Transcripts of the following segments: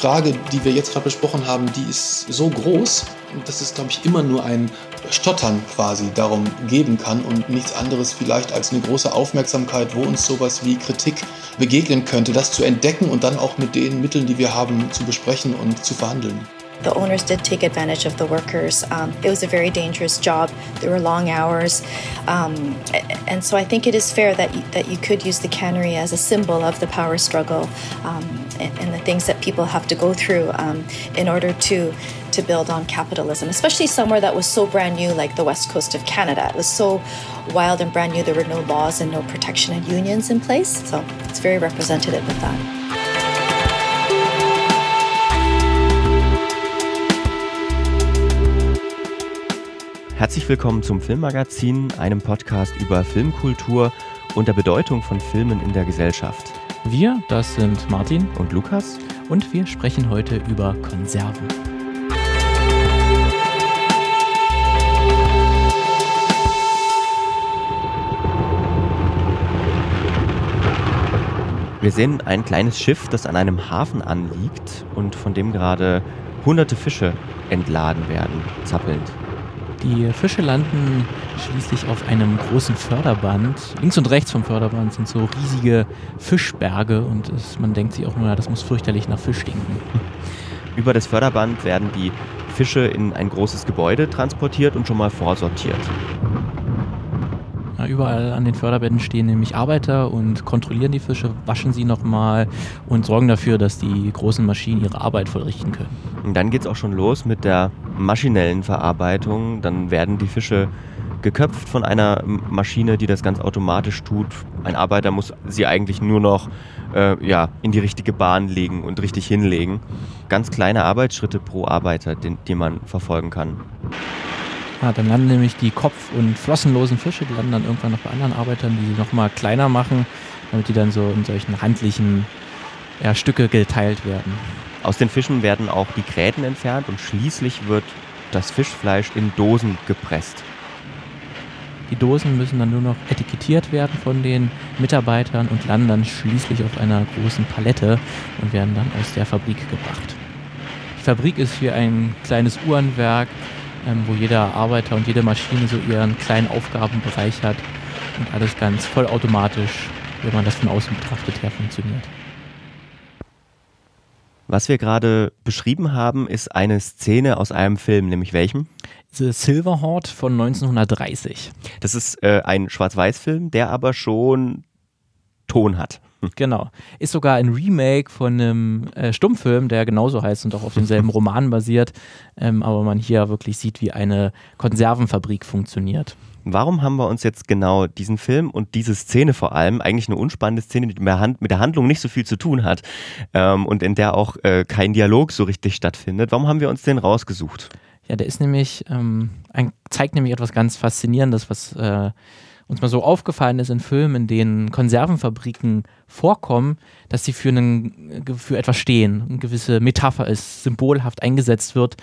Frage, die wir jetzt gerade besprochen haben, die ist so groß, dass es, glaube ich, immer nur ein Stottern quasi darum geben kann und nichts anderes vielleicht als eine große Aufmerksamkeit, wo uns sowas wie Kritik begegnen könnte, das zu entdecken und dann auch mit den Mitteln, die wir haben, zu besprechen und zu verhandeln. The owners did take advantage of the workers. Um, it was a very dangerous job. There were long hours, um, and so I think it is fair that you, that you could use the cannery as a symbol of the power struggle um, and, and, the things that people have to go through um, in order to to build on capitalism, especially somewhere that was so brand new like the west coast of Canada. It was so wild and brand new. There were no laws and no protection and unions in place, so it's very representative of that. Herzlich willkommen zum Filmmagazin, einem Podcast über Filmkultur und der Bedeutung von Filmen in der Gesellschaft. Wir, das sind Martin und Lukas und wir sprechen heute über Konserven. Wir sehen ein kleines Schiff, das an einem Hafen anliegt und von dem gerade hunderte Fische entladen werden, zappelnd. Die Fische landen schließlich auf einem großen Förderband. Links und rechts vom Förderband sind so riesige Fischberge und es, man denkt sich auch nur, das muss fürchterlich nach Fisch stinken. Über das Förderband werden die Fische in ein großes Gebäude transportiert und schon mal vorsortiert. Überall an den Förderbänden stehen nämlich Arbeiter und kontrollieren die Fische, waschen sie nochmal und sorgen dafür, dass die großen Maschinen ihre Arbeit vollrichten können. Und dann geht es auch schon los mit der maschinellen Verarbeitung. Dann werden die Fische geköpft von einer Maschine, die das ganz automatisch tut. Ein Arbeiter muss sie eigentlich nur noch äh, ja, in die richtige Bahn legen und richtig hinlegen. Ganz kleine Arbeitsschritte pro Arbeiter, den, die man verfolgen kann. Ja, dann landen nämlich die kopf- und flossenlosen Fische, die landen dann irgendwann noch bei anderen Arbeitern, die sie nochmal kleiner machen, damit die dann so in solchen handlichen ja, Stücke geteilt werden. Aus den Fischen werden auch die Gräten entfernt und schließlich wird das Fischfleisch in Dosen gepresst. Die Dosen müssen dann nur noch etikettiert werden von den Mitarbeitern und landen dann schließlich auf einer großen Palette und werden dann aus der Fabrik gebracht. Die Fabrik ist wie ein kleines Uhrenwerk, ähm, wo jeder Arbeiter und jede Maschine so ihren kleinen Aufgabenbereich hat und alles ganz vollautomatisch, wenn man das von außen betrachtet, her funktioniert. Was wir gerade beschrieben haben, ist eine Szene aus einem Film, nämlich welchem? The Silverhawk von 1930. Das ist äh, ein Schwarz-Weiß-Film, der aber schon Ton hat. Genau. Ist sogar ein Remake von einem äh, Stummfilm, der genauso heißt und auch auf demselben Roman basiert, ähm, aber man hier wirklich sieht, wie eine Konservenfabrik funktioniert. Warum haben wir uns jetzt genau diesen Film und diese Szene vor allem, eigentlich eine unspannende Szene, die mit der Handlung nicht so viel zu tun hat ähm, und in der auch äh, kein Dialog so richtig stattfindet, warum haben wir uns den rausgesucht? Ja, der ist nämlich, ähm, ein, zeigt nämlich etwas ganz Faszinierendes, was äh, uns mal so aufgefallen ist in Filmen, in denen Konservenfabriken vorkommen, dass sie für, einen, für etwas stehen, eine gewisse Metapher ist, symbolhaft eingesetzt wird,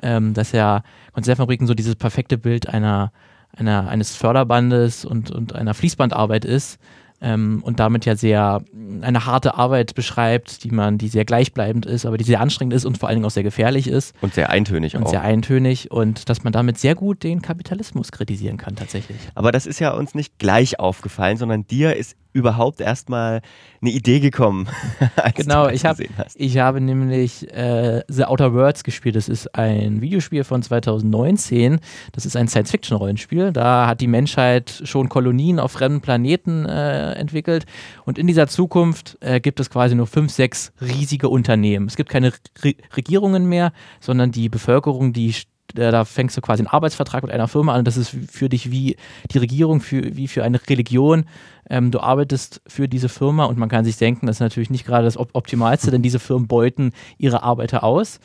ähm, dass ja Konservenfabriken so dieses perfekte Bild einer einer, eines Förderbandes und, und einer Fließbandarbeit ist ähm, und damit ja sehr eine harte Arbeit beschreibt, die man, die sehr gleichbleibend ist, aber die sehr anstrengend ist und vor allen Dingen auch sehr gefährlich ist. Und sehr eintönig und auch. sehr eintönig und dass man damit sehr gut den Kapitalismus kritisieren kann tatsächlich. Aber das ist ja uns nicht gleich aufgefallen, sondern dir ist überhaupt erstmal eine Idee gekommen? genau, ich, hab, ich habe nämlich äh, The Outer Worlds gespielt. Das ist ein Videospiel von 2019. Das ist ein Science-Fiction-Rollenspiel. Da hat die Menschheit schon Kolonien auf fremden Planeten äh, entwickelt. Und in dieser Zukunft äh, gibt es quasi nur fünf, sechs riesige Unternehmen. Es gibt keine Re Regierungen mehr, sondern die Bevölkerung, die da fängst du quasi einen Arbeitsvertrag mit einer Firma an. Das ist für dich wie die Regierung, für, wie für eine Religion. Ähm, du arbeitest für diese Firma und man kann sich denken, das ist natürlich nicht gerade das Optimalste, denn diese Firmen beuten ihre Arbeiter aus.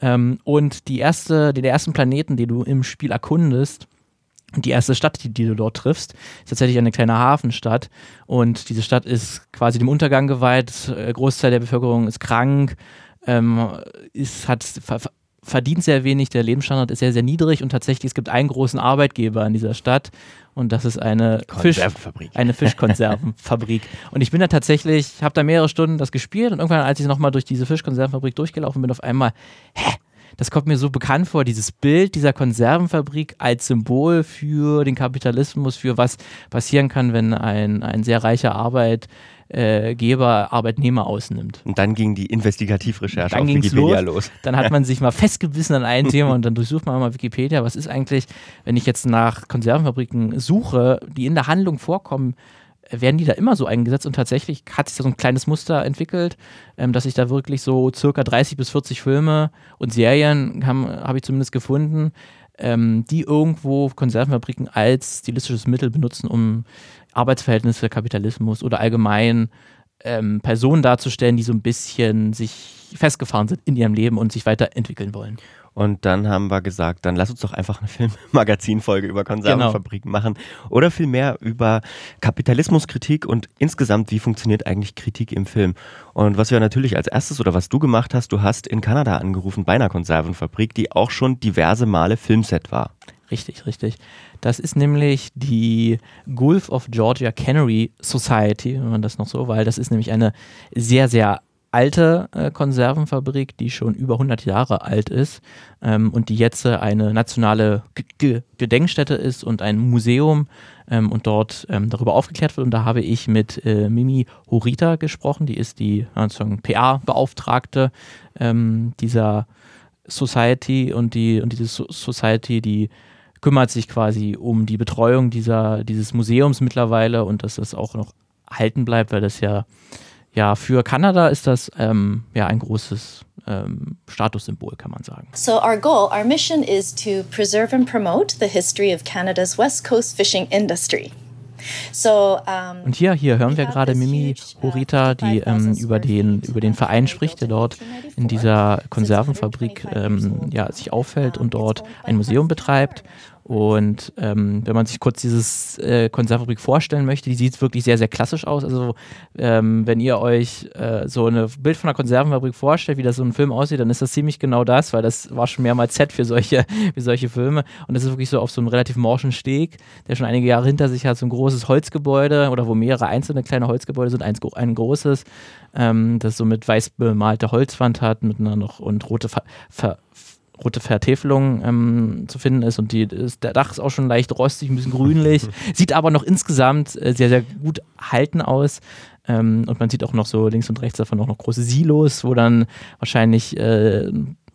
Ähm, und die erste, den ersten Planeten, den du im Spiel erkundest, die erste Stadt, die, die, du dort triffst, ist tatsächlich eine kleine Hafenstadt. Und diese Stadt ist quasi dem Untergang geweiht. Großteil der Bevölkerung ist krank, ähm, ist, hat verdient sehr wenig, der Lebensstandard ist sehr, sehr niedrig und tatsächlich es gibt einen großen Arbeitgeber in dieser Stadt und das ist eine, Fisch, eine Fischkonservenfabrik. und ich bin da tatsächlich, habe da mehrere Stunden das gespielt und irgendwann, als ich nochmal durch diese Fischkonservenfabrik durchgelaufen bin, auf einmal, hä? Das kommt mir so bekannt vor, dieses Bild dieser Konservenfabrik als Symbol für den Kapitalismus, für was passieren kann, wenn ein, ein sehr reicher Arbeit, Geber Arbeitnehmer ausnimmt. Und dann ging die Investigativrecherche dann auf Wikipedia los. los. Dann hat man sich mal festgebissen an ein Thema und dann durchsucht man mal Wikipedia. Was ist eigentlich, wenn ich jetzt nach Konservenfabriken suche, die in der Handlung vorkommen, werden die da immer so eingesetzt und tatsächlich hat sich da so ein kleines Muster entwickelt, ähm, dass ich da wirklich so circa 30 bis 40 Filme und Serien habe hab ich zumindest gefunden, ähm, die irgendwo Konservenfabriken als stilistisches Mittel benutzen, um Arbeitsverhältnisse, Kapitalismus oder allgemein ähm, Personen darzustellen, die so ein bisschen sich festgefahren sind in ihrem Leben und sich weiterentwickeln wollen. Und dann haben wir gesagt, dann lass uns doch einfach eine Filmmagazinfolge über Konservenfabriken genau. machen oder vielmehr über Kapitalismuskritik und insgesamt, wie funktioniert eigentlich Kritik im Film. Und was wir natürlich als erstes oder was du gemacht hast, du hast in Kanada angerufen bei einer Konservenfabrik, die auch schon diverse Male Filmset war. Richtig, richtig. Das ist nämlich die Gulf of Georgia Cannery Society, wenn man das noch so, weil das ist nämlich eine sehr, sehr alte äh, Konservenfabrik, die schon über 100 Jahre alt ist ähm, und die jetzt äh, eine nationale G G Gedenkstätte ist und ein Museum ähm, und dort ähm, darüber aufgeklärt wird. Und da habe ich mit äh, Mimi Horita gesprochen, die ist die PR-Beauftragte ähm, dieser Society und die und diese so Society, die kümmert sich quasi um die Betreuung dieser, dieses Museums mittlerweile und dass das auch noch halten bleibt, weil das ja ja, für Kanada ist das ähm, ja ein großes ähm, Statussymbol, kann man sagen. So our goal, our mission is to preserve and promote the history of Canada's West Coast fishing industry. So, um, Und hier, hier hören wir gerade Mimi uh, Horita, die ähm, über, den, über den Verein spricht, der dort in dieser Konservenfabrik ähm, ja, sich auffällt und dort ein Museum betreibt. Und ähm, wenn man sich kurz dieses äh, Konservfabrik vorstellen möchte, die sieht wirklich sehr, sehr klassisch aus. Also ähm, wenn ihr euch äh, so ein Bild von einer Konservenfabrik vorstellt, wie das so ein Film aussieht, dann ist das ziemlich genau das, weil das war schon mehrmals Set für solche, für solche Filme. Und das ist wirklich so auf so einem relativ morschen Steg, der schon einige Jahre hinter sich hat, so ein großes Holzgebäude oder wo mehrere einzelne kleine Holzgebäude sind, eins, ein großes, ähm, das so mit weiß bemalte Holzwand hat, mit einer noch und rote Ver Ver rote Vertäfelung ähm, zu finden ist und die, ist, der Dach ist auch schon leicht rostig, ein bisschen grünlich, sieht aber noch insgesamt äh, sehr, sehr gut halten aus. Ähm, und man sieht auch noch so links und rechts davon auch noch große Silos, wo dann wahrscheinlich äh,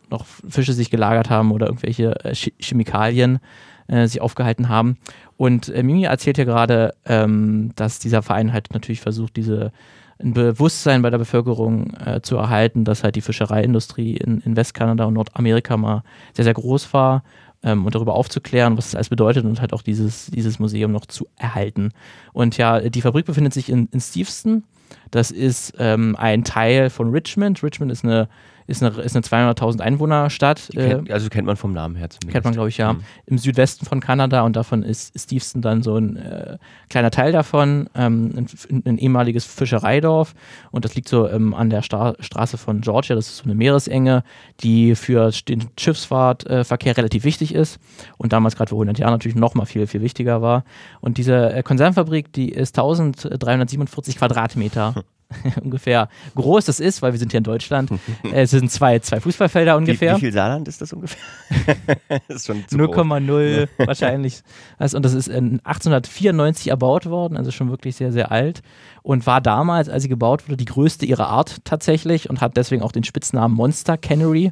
noch Fische sich gelagert haben oder irgendwelche äh, Chemikalien äh, sich aufgehalten haben. Und äh, Mimi erzählt ja gerade, ähm, dass dieser Verein halt natürlich versucht, diese ein Bewusstsein bei der Bevölkerung äh, zu erhalten, dass halt die Fischereiindustrie in, in Westkanada und Nordamerika mal sehr, sehr groß war ähm, und darüber aufzuklären, was das alles bedeutet und halt auch dieses, dieses Museum noch zu erhalten. Und ja, die Fabrik befindet sich in, in Steveston. Das ist ähm, ein Teil von Richmond. Richmond ist eine ist eine, ist eine 200.000 Einwohnerstadt. Äh, also kennt man vom Namen her zumindest. Kennt man, glaube ich, ja. Mhm. Im Südwesten von Kanada und davon ist Steveston dann so ein äh, kleiner Teil davon, ähm, ein, ein, ehemaliges Fischereidorf und das liegt so ähm, an der Stra Straße von Georgia, das ist so eine Meeresenge, die für den Schiffsfahrtverkehr äh, relativ wichtig ist und damals gerade vor 100 Jahren natürlich noch mal viel, viel wichtiger war. Und diese äh, Konservenfabrik, die ist 1347 Quadratmeter ungefähr groß das ist, weil wir sind hier in Deutschland. es sind zwei, zwei Fußballfelder ungefähr. Wie, wie viel Saarland ist das ungefähr? 0,0 wahrscheinlich. und das ist 1894 erbaut worden, also schon wirklich sehr, sehr alt. Und war damals, als sie gebaut wurde, die größte ihrer Art tatsächlich und hat deswegen auch den Spitznamen Monster Cannery.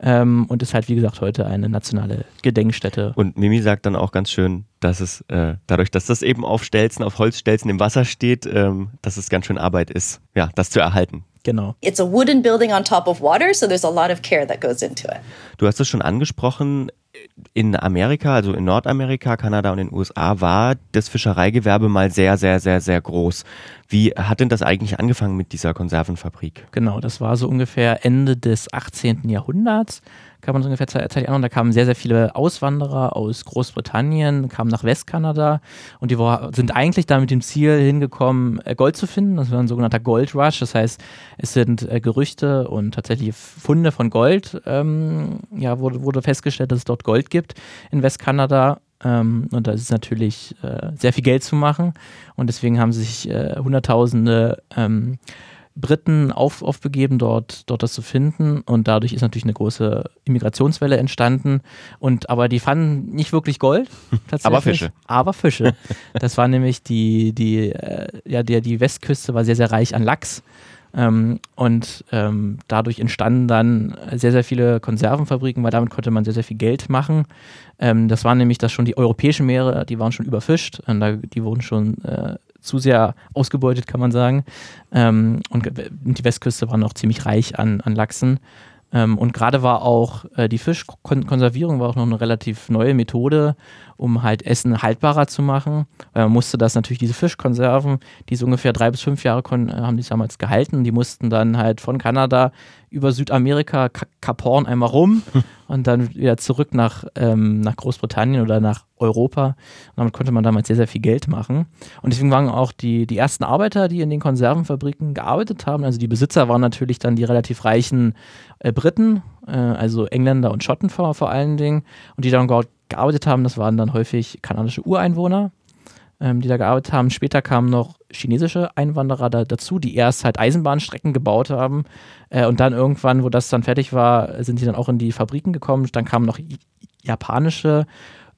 Ähm, und ist halt, wie gesagt, heute eine nationale Gedenkstätte. Und Mimi sagt dann auch ganz schön, dass es äh, dadurch, dass das eben auf Stelzen, auf Holzstelzen im Wasser steht, ähm, dass es ganz schön Arbeit ist, ja, das zu erhalten. Genau. It's a wooden building on top of water, so there's a lot of care that goes into it. Du hast es schon angesprochen, in Amerika, also in Nordamerika, Kanada und den USA, war das Fischereigewerbe mal sehr, sehr, sehr, sehr groß. Wie hat denn das eigentlich angefangen mit dieser Konservenfabrik? Genau, das war so ungefähr Ende des 18. Jahrhunderts. kann man so ungefähr zeitlich an. Und da kamen sehr, sehr viele Auswanderer aus Großbritannien, kamen nach Westkanada und die sind eigentlich da mit dem Ziel hingekommen, äh, Gold zu finden. Das war ein sogenannter Gold Rush. Das heißt, es sind äh, Gerüchte und tatsächlich Funde von Gold. Ähm, ja, wurde, wurde festgestellt, dass es dort Gold gibt in Westkanada. Ähm, und da ist natürlich äh, sehr viel Geld zu machen. Und deswegen haben sich äh, Hunderttausende ähm, Briten auf, aufbegeben, dort, dort das zu finden. Und dadurch ist natürlich eine große Immigrationswelle entstanden. Und aber die fanden nicht wirklich Gold. Tatsächlich, aber Fische. Aber Fische. Das war nämlich die, die, äh, ja, die, die Westküste war sehr, sehr reich an Lachs. Ähm, und ähm, dadurch entstanden dann sehr, sehr viele Konservenfabriken, weil damit konnte man sehr, sehr viel Geld machen. Ähm, das waren nämlich das schon die europäischen Meere, die waren schon überfischt. Und da, die wurden schon äh, zu sehr ausgebeutet, kann man sagen. Ähm, und die Westküste war noch ziemlich reich an, an Lachsen. Ähm, und gerade war auch äh, die Fischkonservierung war auch noch eine relativ neue Methode, um halt Essen haltbarer zu machen. Weil man musste das natürlich, diese Fischkonserven, die so ungefähr drei bis fünf Jahre äh, haben die damals gehalten. Die mussten dann halt von Kanada über Südamerika, Kap Horn einmal rum und dann wieder zurück nach, ähm, nach Großbritannien oder nach Europa. Und damit konnte man damals sehr, sehr viel Geld machen. Und deswegen waren auch die, die ersten Arbeiter, die in den Konservenfabriken gearbeitet haben, also die Besitzer waren natürlich dann die relativ reichen äh, Briten, äh, also Engländer und Schotten vor, vor allen Dingen. Und die dann dort gearbeitet haben, das waren dann häufig kanadische Ureinwohner ähm, die da gearbeitet haben. Später kamen noch chinesische Einwanderer da, dazu, die erst halt Eisenbahnstrecken gebaut haben. Äh, und dann irgendwann, wo das dann fertig war, sind die dann auch in die Fabriken gekommen. Dann kamen noch japanische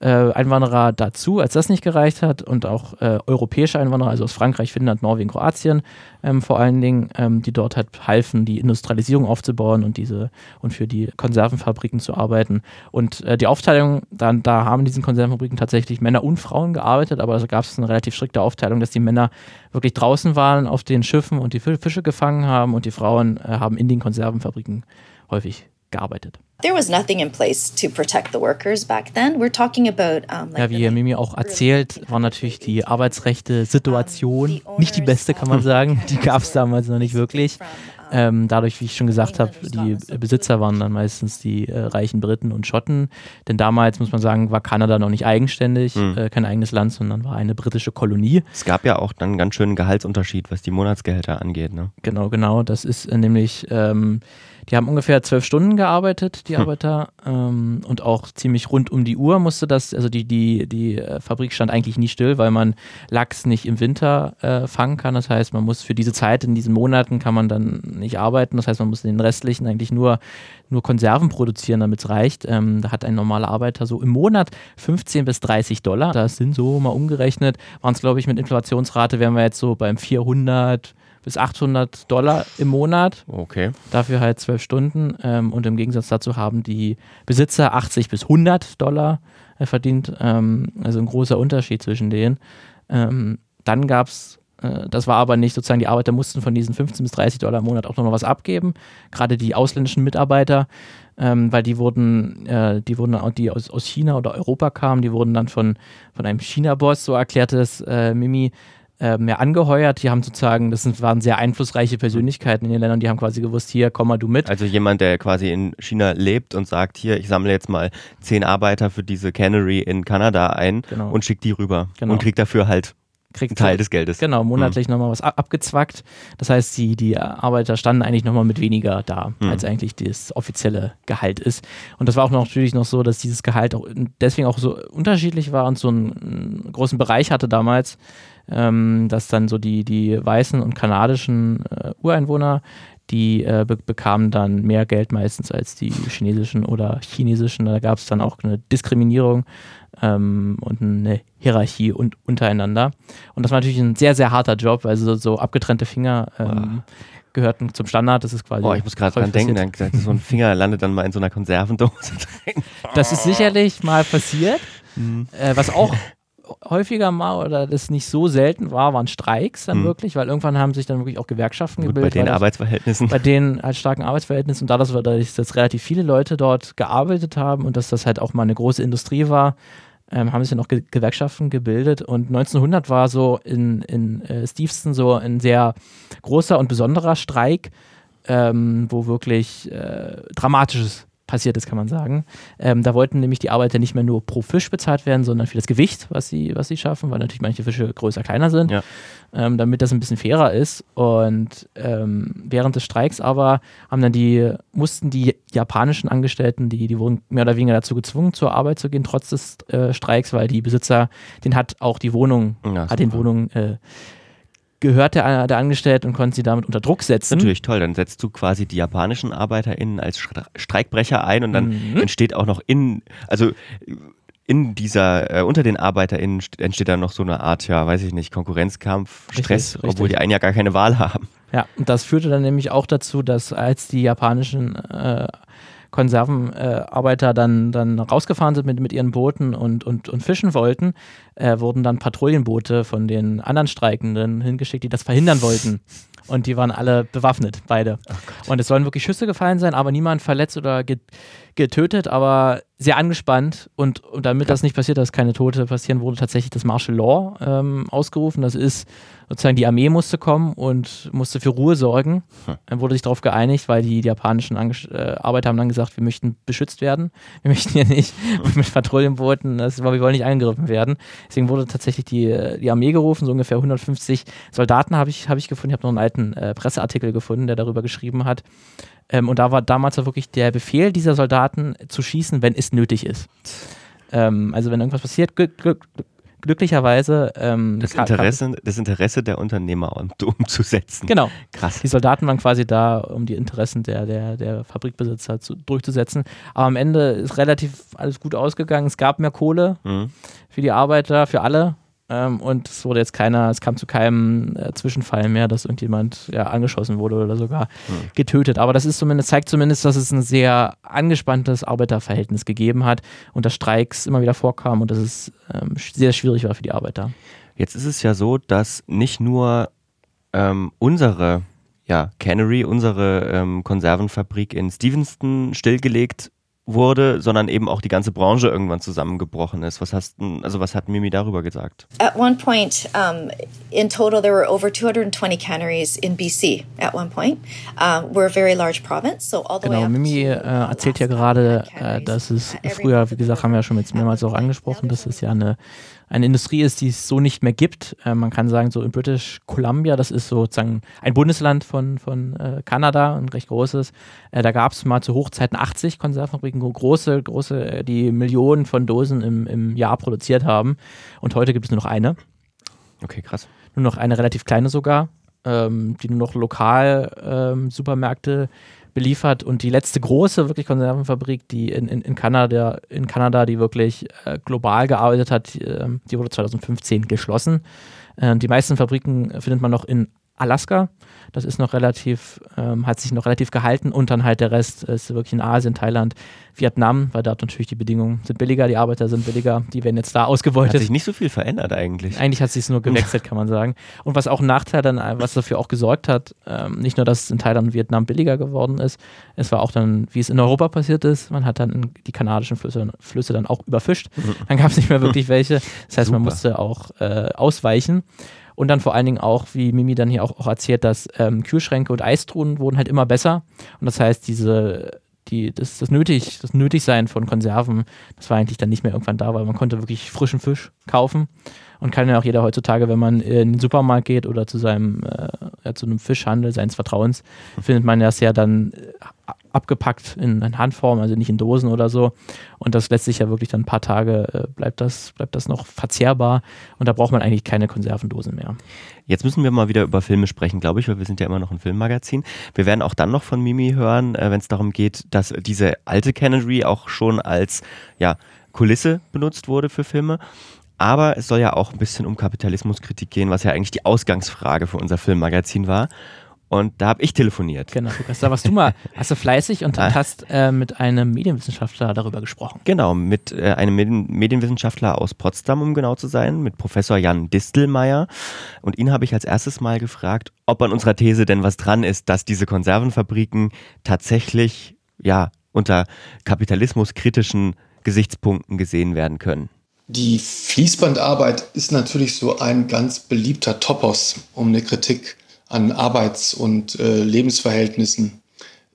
äh, Einwanderer dazu, als das nicht gereicht hat und auch äh, europäische Einwanderer, also aus Frankreich, Finnland, Norwegen, Kroatien ähm, vor allen Dingen, ähm, die dort halt halfen, die Industrialisierung aufzubauen und diese und für die Konservenfabriken zu arbeiten. Und äh, die Aufteilung, dann, da haben in diesen Konservenfabriken tatsächlich Männer und Frauen gearbeitet, aber da gab es eine relativ strikte Aufteilung, dass die Männer wirklich draußen waren auf den Schiffen und die Fische gefangen haben und die Frauen äh, haben in den Konservenfabriken häufig gearbeitet. There was nothing in place to protect the workers back then. We're talking about um, like Ja, wie Mimi auch erzählt, war natürlich die Arbeitsrechte Situation nicht die beste, kann man sagen. Die gab es damals noch nicht wirklich. Ähm, dadurch, wie ich schon gesagt habe, die Besitzer waren dann meistens die äh, reichen Briten und Schotten. Denn damals, muss man sagen, war Kanada noch nicht eigenständig, mhm. äh, kein eigenes Land, sondern war eine britische Kolonie. Es gab ja auch dann einen ganz schönen Gehaltsunterschied, was die Monatsgehälter angeht. Ne? Genau, genau. Das ist äh, nämlich ähm, die haben ungefähr zwölf Stunden gearbeitet, die hm. Arbeiter, ähm, und auch ziemlich rund um die Uhr musste das, also die, die, die äh, Fabrik stand eigentlich nie still, weil man Lachs nicht im Winter äh, fangen kann. Das heißt, man muss für diese Zeit, in diesen Monaten kann man dann nicht arbeiten. Das heißt, man muss in den restlichen eigentlich nur, nur Konserven produzieren, damit es reicht. Ähm, da hat ein normaler Arbeiter so im Monat 15 bis 30 Dollar. Das sind so mal umgerechnet, waren es, glaube ich, mit Inflationsrate wären wir jetzt so beim 400 bis 800 Dollar im Monat. Okay. Dafür halt zwölf Stunden. Ähm, und im Gegensatz dazu haben die Besitzer 80 bis 100 Dollar äh, verdient. Ähm, also ein großer Unterschied zwischen denen. Ähm, dann gab es äh, das war aber nicht sozusagen, die Arbeiter mussten von diesen 15 bis 30 Dollar im Monat auch noch was abgeben. Gerade die ausländischen Mitarbeiter, ähm, weil die wurden, äh, die wurden auch, die aus, aus China oder Europa kamen, die wurden dann von, von einem China-Boss, so erklärte es äh, Mimi, äh, mehr angeheuert. Die haben sozusagen, das sind, waren sehr einflussreiche Persönlichkeiten in den Ländern, die haben quasi gewusst, hier, komm mal du mit. Also jemand, der quasi in China lebt und sagt, hier, ich sammle jetzt mal zehn Arbeiter für diese Cannery in Kanada ein genau. und schicke die rüber genau. und kriegt dafür halt kriegt Teil des Geldes. Genau, monatlich mhm. nochmal was abgezwackt. Das heißt, die, die Arbeiter standen eigentlich nochmal mit weniger da, mhm. als eigentlich das offizielle Gehalt ist. Und das war auch natürlich noch so, dass dieses Gehalt auch deswegen auch so unterschiedlich war und so einen, einen großen Bereich hatte damals, ähm, dass dann so die, die weißen und kanadischen äh, Ureinwohner, die äh, be bekamen dann mehr Geld meistens als die chinesischen oder chinesischen. Da gab es dann auch eine Diskriminierung ähm, und eine Hierarchie und, untereinander. Und das war natürlich ein sehr, sehr harter Job, also so, so abgetrennte Finger. Ähm, gehörten zum Standard. Das ist quasi. Boah, ich muss gerade dran denken, dann, so ein Finger landet dann mal in so einer Konservendose drin. Das ist sicherlich mal passiert. Mhm. Äh, was auch häufiger mal oder das nicht so selten war, waren Streiks dann mhm. wirklich, weil irgendwann haben sich dann wirklich auch Gewerkschaften Gut, gebildet. Bei den Arbeitsverhältnissen. Bei den halt starken Arbeitsverhältnissen und dadurch, dass relativ viele Leute dort gearbeitet haben und dass das halt auch mal eine große Industrie war, ähm, haben sich dann auch Ge Gewerkschaften gebildet und 1900 war so in, in äh, Steveston so ein sehr großer und besonderer Streik, ähm, wo wirklich äh, dramatisches passiert ist, kann man sagen. Ähm, da wollten nämlich die Arbeiter nicht mehr nur pro Fisch bezahlt werden, sondern für das Gewicht, was sie, was sie schaffen, weil natürlich manche Fische größer, kleiner sind, Ja. ähm, damit das ein bisschen fairer ist. Und ähm, während des Streiks aber haben dann die, mussten die japanischen Angestellten, die, die wurden mehr oder weniger dazu gezwungen, zur Arbeit zu gehen, trotz des äh, Streiks, weil die Besitzer, den hat auch die Wohnung, Ja, hat den super. Wohnung äh, gehört der, der Angestellten und konnte sie damit unter Druck setzen. Natürlich toll, dann setzt du quasi die japanischen ArbeiterInnen als Stre- Streikbrecher ein und dann Mhm. entsteht auch noch in, also in dieser, äh, unter den ArbeiterInnen st- entsteht dann noch so eine Art, ja, weiß ich nicht, Konkurrenzkampf, Richtig, Stress, richtig. obwohl die einen ja gar keine Wahl haben. Ja, und das führte dann nämlich auch dazu, dass als die japanischen äh, Konservenarbeiter äh, dann, dann rausgefahren sind mit, mit ihren Booten und, und, und fischen wollten, äh, wurden dann Patrouillenboote von den anderen Streikenden hingeschickt, die das verhindern wollten. Und die waren alle bewaffnet, beide. und es sollen wirklich Schüsse gefallen sein, aber niemand verletzt oder getötet, aber sehr angespannt. Und, und damit das nicht passiert, dass keine Tote passieren, wurde tatsächlich das Martial Law ähm, ausgerufen. Das ist sozusagen die Armee musste kommen und musste für Ruhe sorgen. Dann wurde sich darauf geeinigt, weil die japanischen Anges äh, Arbeiter haben dann gesagt, wir möchten beschützt werden. Wir möchten hier nicht mit Patrouillenbooten, das, wir wollen nicht angegriffen werden. Deswegen wurde tatsächlich die, die Armee gerufen, so ungefähr 150 Soldaten habe ich, hab ich gefunden. Ich habe noch einen alten äh, Presseartikel gefunden, der darüber geschrieben hat. Ähm, und da war damals wirklich der Befehl dieser Soldaten zu schießen, wenn es nötig ist. Ähm, also wenn irgendwas passiert, glück, glück, glücklicherweise ähm, Das Interesse, das Interesse der Unternehmer um, umzusetzen. Genau. Krass. Die Soldaten waren quasi da, um die Interessen der, der, der Fabrikbesitzer zu, durchzusetzen. Aber am Ende ist relativ alles gut ausgegangen. Es gab mehr Kohle Mhm. für die Arbeiter, für alle. Ähm, und es wurde jetzt keiner, es kam zu keinem äh, Zwischenfall mehr, dass irgendjemand ja, angeschossen wurde oder sogar getötet. Aber das ist zumindest, zeigt zumindest, dass es ein sehr angespanntes Arbeiterverhältnis gegeben hat und dass Streiks immer wieder vorkamen und dass es ähm, sehr schwierig war für die Arbeiter. Jetzt ist es ja so, dass nicht nur ähm, unsere ja, Cannery, unsere ähm, Konservenfabrik in Stevenston stillgelegt wurde, sondern eben auch die ganze Branche irgendwann zusammengebrochen ist. Was hast also was hat Mimi darüber gesagt? At one point, um, in total, there were over 220 canneries in BC at one point. Um, we're a very large province, so all the way Genau, up Mimi to, äh, uh, erzählt ja gerade, äh, dass es Uh, früher, wie gesagt, haben wir ja schon jetzt mehrmals auch angesprochen, dass es ja eine, eine Industrie ist, die es so nicht mehr gibt. Äh, man kann sagen, so in British Columbia, das ist sozusagen ein Bundesland von, von äh, Kanada, ein recht großes. Äh, da gab es mal zu Hochzeiten 80 Konservenfabriken, große, große, äh, die Millionen von Dosen im, im Jahr produziert haben. Und heute gibt es nur noch eine Okay, krass. nur noch eine relativ kleine sogar, ähm, die nur noch lokal ähm, Supermärkte beliefert und die letzte große wirklich Konservenfabrik, die in, in, in Kanada, in Kanada, die wirklich äh, global gearbeitet hat, ähm, die wurde 2015 geschlossen. Äh, die meisten Fabriken findet man noch in Alaska. Das ist noch relativ, ähm, hat sich noch relativ gehalten und dann halt der Rest ist wirklich in Asien, Thailand, Vietnam, weil dort natürlich die Bedingungen sind billiger, die Arbeiter sind billiger, die werden jetzt da Hat ausgebeutet. sich nicht so viel verändert eigentlich. Eigentlich hat sich nur gewechselt, kann man sagen. Und was auch ein Nachteil dann, was dafür auch gesorgt hat, ähm, nicht nur, dass es in Thailand und Vietnam billiger geworden ist, es war auch dann, wie es in Europa passiert ist, man hat dann die kanadischen Flüsse, Flüsse dann auch überfischt. Dann gab es nicht mehr wirklich welche. Das heißt, man Super. musste auch äh, ausweichen. Und dann vor allen Dingen auch, wie Mimi dann hier auch, auch erzählt, dass ähm, Kühlschränke und Eistruhen wurden halt immer besser. Und das heißt, diese, die, das, das nötig, das Nötigsein von Konserven, das war eigentlich dann nicht mehr irgendwann da, weil man konnte wirklich frischen Fisch kaufen. Und kann ja auch jeder heutzutage, wenn man in den Supermarkt geht oder zu seinem, äh, zu einem Fischhandel seines Vertrauens, findet man das ja dann äh, abgepackt in, in Handform, also nicht in Dosen oder so. Und das lässt sich ja wirklich dann ein paar Tage, äh, bleibt, das, bleibt das noch verzehrbar. Und da braucht man eigentlich keine Konservendosen mehr. Jetzt müssen wir mal wieder über Filme sprechen, glaube ich, weil wir sind ja immer noch ein Filmmagazin. Wir werden auch dann noch von Mimi hören, äh, wenn es darum geht, dass diese alte Cannery auch schon als ja, Kulisse benutzt wurde für Filme. Aber es soll ja auch ein bisschen um Kapitalismuskritik gehen, was ja eigentlich die Ausgangsfrage für unser Filmmagazin war. Und da habe ich telefoniert. Genau, Lukas. Da warst du mal, hast du fleißig und hast äh, mit einem Medienwissenschaftler darüber gesprochen. Genau, mit äh, einem Medien Medienwissenschaftler aus Potsdam, um genau zu sein, mit Professor Jan Distelmeier. Und ihn habe ich als erstes mal gefragt, ob an unserer These denn was dran ist, dass diese Konservenfabriken tatsächlich ja unter kapitalismuskritischen Gesichtspunkten gesehen werden können. Die Fließbandarbeit ist natürlich so ein ganz beliebter Topos, um eine Kritik an Arbeits- und äh, Lebensverhältnissen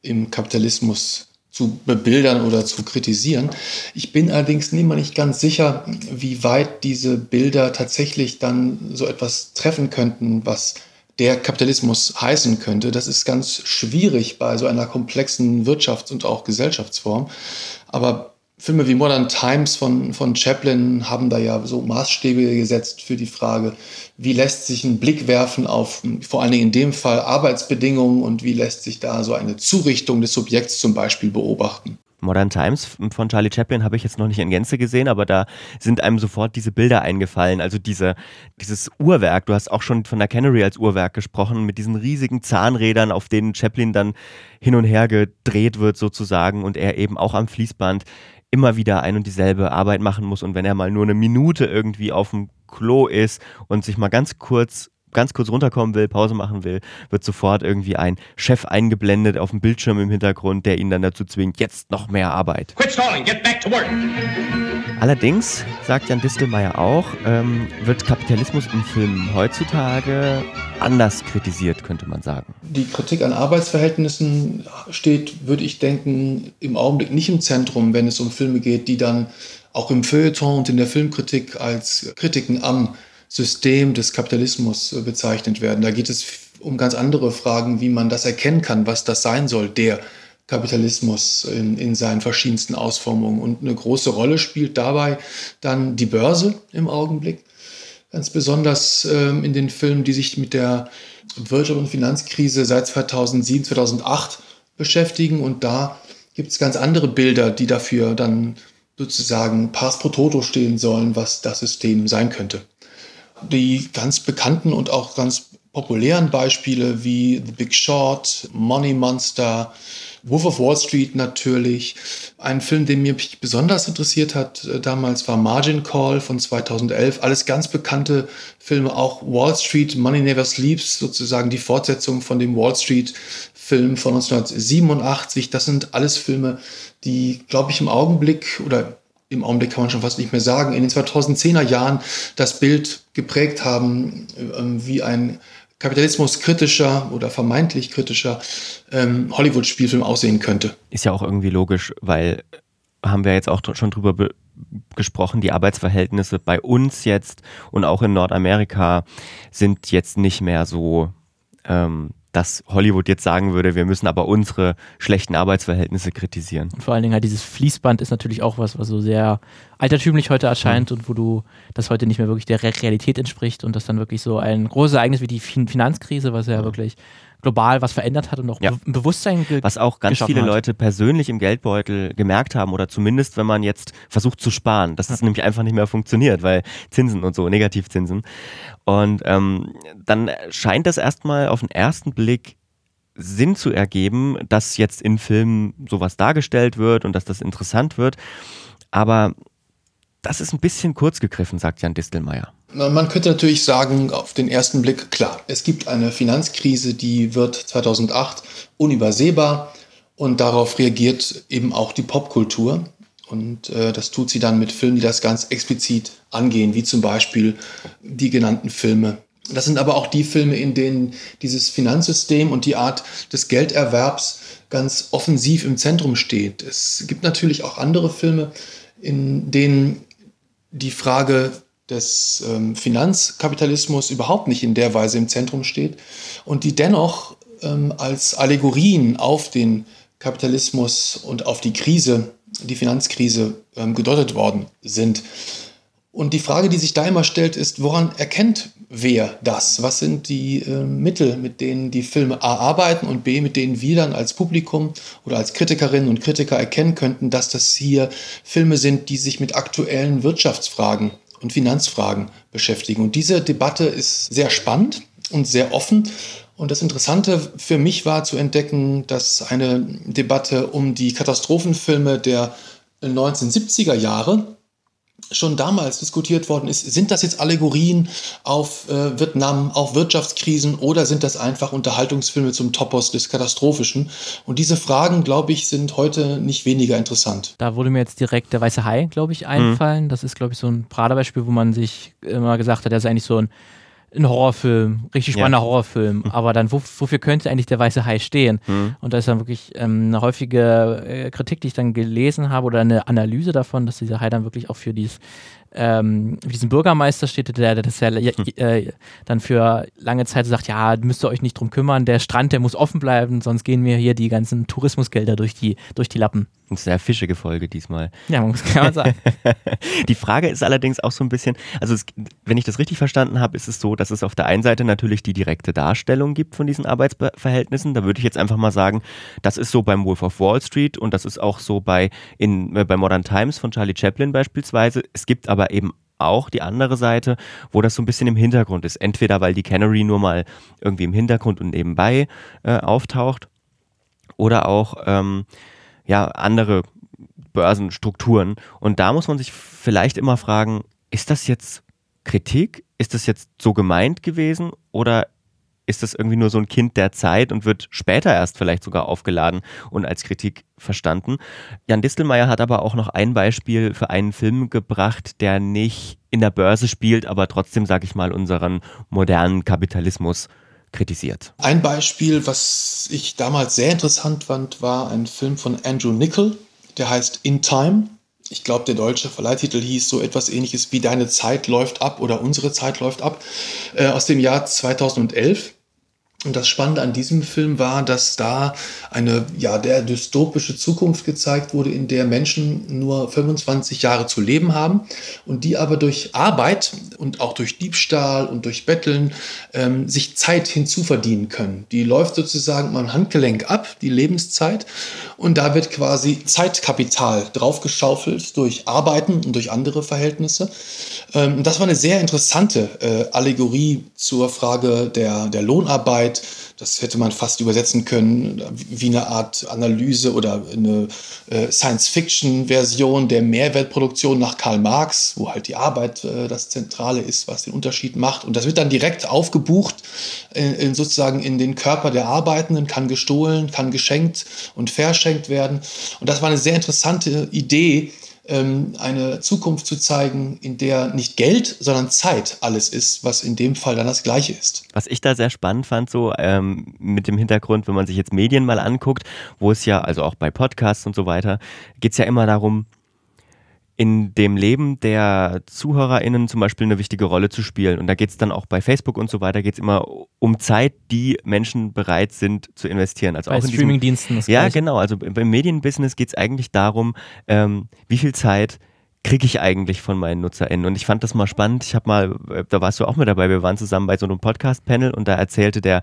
im Kapitalismus zu bebildern oder zu kritisieren. Ich bin allerdings immer nicht ganz sicher, wie weit diese Bilder tatsächlich dann so etwas treffen könnten, was der Kapitalismus heißen könnte. Das ist ganz schwierig bei so einer komplexen Wirtschafts- und auch Gesellschaftsform. Aber Filme wie Modern Times von, von Chaplin haben da ja so Maßstäbe gesetzt für die Frage, wie lässt sich ein Blick werfen auf vor allen Dingen in dem Fall Arbeitsbedingungen und wie lässt sich da so eine Zurichtung des Subjekts zum Beispiel beobachten. Modern Times von Charlie Chaplin habe ich jetzt noch nicht in Gänze gesehen, aber da sind einem sofort diese Bilder eingefallen. Also diese, dieses Uhrwerk, du hast auch schon von der Cannery als Uhrwerk gesprochen, mit diesen riesigen Zahnrädern, auf denen Chaplin dann hin und her gedreht wird sozusagen und er eben auch am Fließband immer wieder ein und dieselbe Arbeit machen muss und wenn er mal nur eine Minute irgendwie auf dem Klo ist und sich mal ganz kurz ganz kurz runterkommen will, Pause machen will, wird sofort irgendwie ein Chef eingeblendet auf dem Bildschirm im Hintergrund, der ihn dann dazu zwingt, jetzt noch mehr Arbeit. Quit stalling, get back to work. Allerdings, sagt Jan Distelmeier auch, ähm, wird Kapitalismus in Filmen heutzutage anders kritisiert, könnte man sagen. Die Kritik an Arbeitsverhältnissen steht, würde ich denken, im Augenblick nicht im Zentrum, wenn es um Filme geht, die dann auch im Feuilleton und in der Filmkritik als Kritiken am System des Kapitalismus bezeichnet werden. Da geht es um ganz andere Fragen, wie man das erkennen kann, was das sein soll, der Kapitalismus in, in seinen verschiedensten Ausformungen. Und eine große Rolle spielt dabei dann die Börse im Augenblick. Ganz besonders ähm, in den Filmen, die sich mit der Wirtschaft- und Finanzkrise seit 2007, 2008 beschäftigen. Und da gibt es ganz andere Bilder, die dafür dann sozusagen pars pro toto stehen sollen, was das System sein könnte. Die ganz bekannten und auch ganz populären Beispiele wie The Big Short, Money Monster, Wolf of Wall Street natürlich. Ein Film, den mich besonders interessiert hat äh, damals, war Margin Call von 2011. Alles ganz bekannte Filme, auch Wall Street, Money Never Sleeps, sozusagen die Fortsetzung von dem Wall Street Film von 1987. Das sind alles Filme, die, glaube ich, im Augenblick oder im Augenblick kann man schon fast nicht mehr sagen, in den 2010er Jahren das Bild geprägt haben, ähm, wie ein kapitalismuskritischer oder vermeintlich kritischer ähm, Hollywood-Spielfilm aussehen könnte. Ist ja auch irgendwie logisch, weil haben wir jetzt auch schon drüber gesprochen, die Arbeitsverhältnisse bei uns jetzt und auch in Nordamerika sind jetzt nicht mehr so ähm, dass Hollywood jetzt sagen würde, wir müssen aber unsere schlechten Arbeitsverhältnisse kritisieren. Und vor allen Dingen halt dieses Fließband ist natürlich auch was, was so sehr altertümlich heute erscheint mhm. und wo du das heute nicht mehr wirklich der Realität entspricht und das dann wirklich so ein großes Ereignis wie die Finanzkrise, was ja mhm. wirklich global was verändert hat und auch ja. Be Bewusstsein Was auch ganz viele hat. Leute persönlich im Geldbeutel gemerkt haben oder zumindest, wenn man jetzt versucht zu sparen, dass das ja. nämlich einfach nicht mehr funktioniert, weil Zinsen und so, Negativzinsen. Und ähm, dann scheint das erstmal auf den ersten Blick Sinn zu ergeben, dass jetzt in Filmen sowas dargestellt wird und dass das interessant wird. Aber das ist ein bisschen kurz gegriffen, sagt Jan Distelmeier. Man könnte natürlich sagen, auf den ersten Blick, klar, es gibt eine Finanzkrise, die wird 2008 unübersehbar und darauf reagiert eben auch die Popkultur. Und äh, das tut sie dann mit Filmen, die das ganz explizit angehen, wie zum Beispiel die genannten Filme. Das sind aber auch die Filme, in denen dieses Finanzsystem und die Art des Gelderwerbs ganz offensiv im Zentrum steht. Es gibt natürlich auch andere Filme, in denen die Frage des ähm, Finanzkapitalismus überhaupt nicht in der Weise im Zentrum steht und die dennoch ähm, als Allegorien auf den Kapitalismus und auf die Krise, die Finanzkrise ähm, gedeutet worden sind. Und die Frage, die sich da immer stellt, ist, woran erkennt wer das? Was sind die äh, Mittel, mit denen die Filme A arbeiten und B, mit denen wir dann als Publikum oder als Kritikerinnen und Kritiker erkennen könnten, dass das hier Filme sind, die sich mit aktuellen Wirtschaftsfragen und Finanzfragen beschäftigen. Und diese Debatte ist sehr spannend und sehr offen. Und das Interessante für mich war zu entdecken, dass eine Debatte um die Katastrophenfilme der 1970er Jahre schon damals diskutiert worden ist, sind das jetzt Allegorien auf äh, Vietnam, auf Wirtschaftskrisen oder sind das einfach Unterhaltungsfilme zum Topos des Katastrophischen? Und diese Fragen, glaube ich, sind heute nicht weniger interessant. Da wurde mir jetzt direkt der Weiße Hai, glaube ich, einfallen. Mhm. Das ist, glaube ich, so ein Paradebeispiel, wo man sich immer gesagt hat, der ist eigentlich so ein ein Horrorfilm, richtig spannender ja. Horrorfilm. Mhm. Aber dann, wo, wofür könnte eigentlich der weiße Hai stehen? Mhm. Und da ist dann wirklich ähm, eine häufige äh, Kritik, die ich dann gelesen habe oder eine Analyse davon, dass dieser Hai dann wirklich auch für dieses ähm, diesen Bürgermeister steht, der, der das ja hm. äh, dann für lange Zeit sagt, ja, müsst ihr euch nicht drum kümmern, der Strand, der muss offen bleiben, sonst gehen mir hier die ganzen Tourismusgelder durch die, durch die Lappen. Eine sehr fischige Folge diesmal. Ja, man muss klar sagen. die Frage ist allerdings auch so ein bisschen, also es, wenn ich das richtig verstanden habe, ist es so, dass es auf der einen Seite natürlich die direkte Darstellung gibt von diesen Arbeitsverhältnissen. Da würde ich jetzt einfach mal sagen, das ist so beim Wolf of Wall Street und das ist auch so bei, in, äh, bei Modern Times von Charlie Chaplin beispielsweise. Es gibt aber eben auch die andere Seite, wo das so ein bisschen im Hintergrund ist. Entweder weil die Canary nur mal irgendwie im Hintergrund und nebenbei äh, auftaucht oder auch ähm, ja, andere Börsenstrukturen. Und da muss man sich vielleicht immer fragen, ist das jetzt Kritik? Ist das jetzt so gemeint gewesen? Oder ist das irgendwie nur so ein Kind der Zeit und wird später erst vielleicht sogar aufgeladen und als Kritik verstanden. Jan Distelmeier hat aber auch noch ein Beispiel für einen Film gebracht, der nicht in der Börse spielt, aber trotzdem, sag ich mal, unseren modernen Kapitalismus kritisiert. Ein Beispiel, was ich damals sehr interessant fand, war ein Film von Andrew Nichol, der heißt In Time. Ich glaube, der deutsche Verleihtitel hieß so etwas ähnliches wie Deine Zeit läuft ab oder Unsere Zeit läuft ab, äh, aus dem Jahr 2011. Und das Spannende an diesem Film war, dass da eine ja der dystopische Zukunft gezeigt wurde, in der Menschen nur 25 Jahre zu leben haben und die aber durch Arbeit und auch durch Diebstahl und durch Betteln ähm, sich Zeit hinzuverdienen können. Die läuft sozusagen mal ein Handgelenk ab, die Lebenszeit, und da wird quasi Zeitkapital draufgeschaufelt durch Arbeiten und durch andere Verhältnisse. Ähm, das war eine sehr interessante äh, Allegorie zur Frage der, der Lohnarbeit Zeit. Das hätte man fast übersetzen können wie eine Art Analyse oder eine äh, Science-Fiction-Version der Mehrwertproduktion nach Karl Marx, wo halt die Arbeit äh, das Zentrale ist, was den Unterschied macht. Und das wird dann direkt aufgebucht in, in sozusagen in den Körper der Arbeitenden, kann gestohlen, kann geschenkt und verschenkt werden. Und das war eine sehr interessante Idee, eine Zukunft zu zeigen, in der nicht Geld, sondern Zeit alles ist, was in dem Fall dann das Gleiche ist. Was ich da sehr spannend fand, so ähm, mit dem Hintergrund, wenn man sich jetzt Medien mal anguckt, wo es ja, also auch bei Podcasts und so weiter, geht es ja immer darum, in dem Leben der ZuhörerInnen zum Beispiel eine wichtige Rolle zu spielen. Und da geht es dann auch bei Facebook und so weiter, geht es immer um Zeit, die Menschen bereit sind zu investieren. Also bei auch Streamingdiensten. Ja, gleich. genau. Also beim Medienbusiness geht es eigentlich darum, ähm, wie viel Zeit kriege ich eigentlich von meinen NutzerInnen? Und ich fand das mal spannend. Ich habe mal, äh, da warst du auch mit dabei, wir waren zusammen bei so einem Podcast-Panel und da erzählte der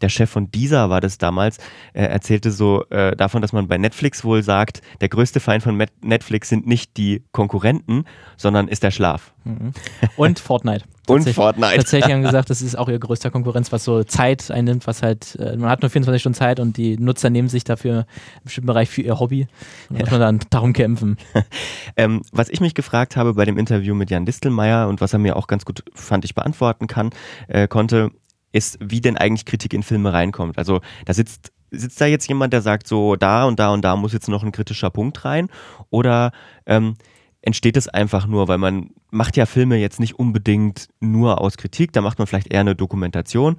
der Chef von dieser war das damals, äh, erzählte so äh, davon, dass man bei Netflix wohl sagt, der größte Feind von Netflix sind nicht die Konkurrenten, sondern ist der Schlaf. Mhm. Und Fortnite. Und Fortnite. Tatsächlich haben gesagt, das ist auch ihr größter Konkurrenz, was so Zeit einnimmt, was halt, äh, man hat nur 24 Stunden Zeit und die Nutzer nehmen sich dafür einen bestimmten Bereich für ihr Hobby. Und ja. muss man dann darum kämpfen. ähm, was ich mich gefragt habe bei dem Interview mit Jan Distelmeier und was er mir auch ganz gut, fand ich, beantworten kann, äh, konnte, ist, wie denn eigentlich Kritik in Filme reinkommt. Also da sitzt, sitzt da jetzt jemand, der sagt, so da und da und da muss jetzt noch ein kritischer Punkt rein? Oder ähm, entsteht es einfach nur, weil man macht ja Filme jetzt nicht unbedingt nur aus Kritik, da macht man vielleicht eher eine Dokumentation,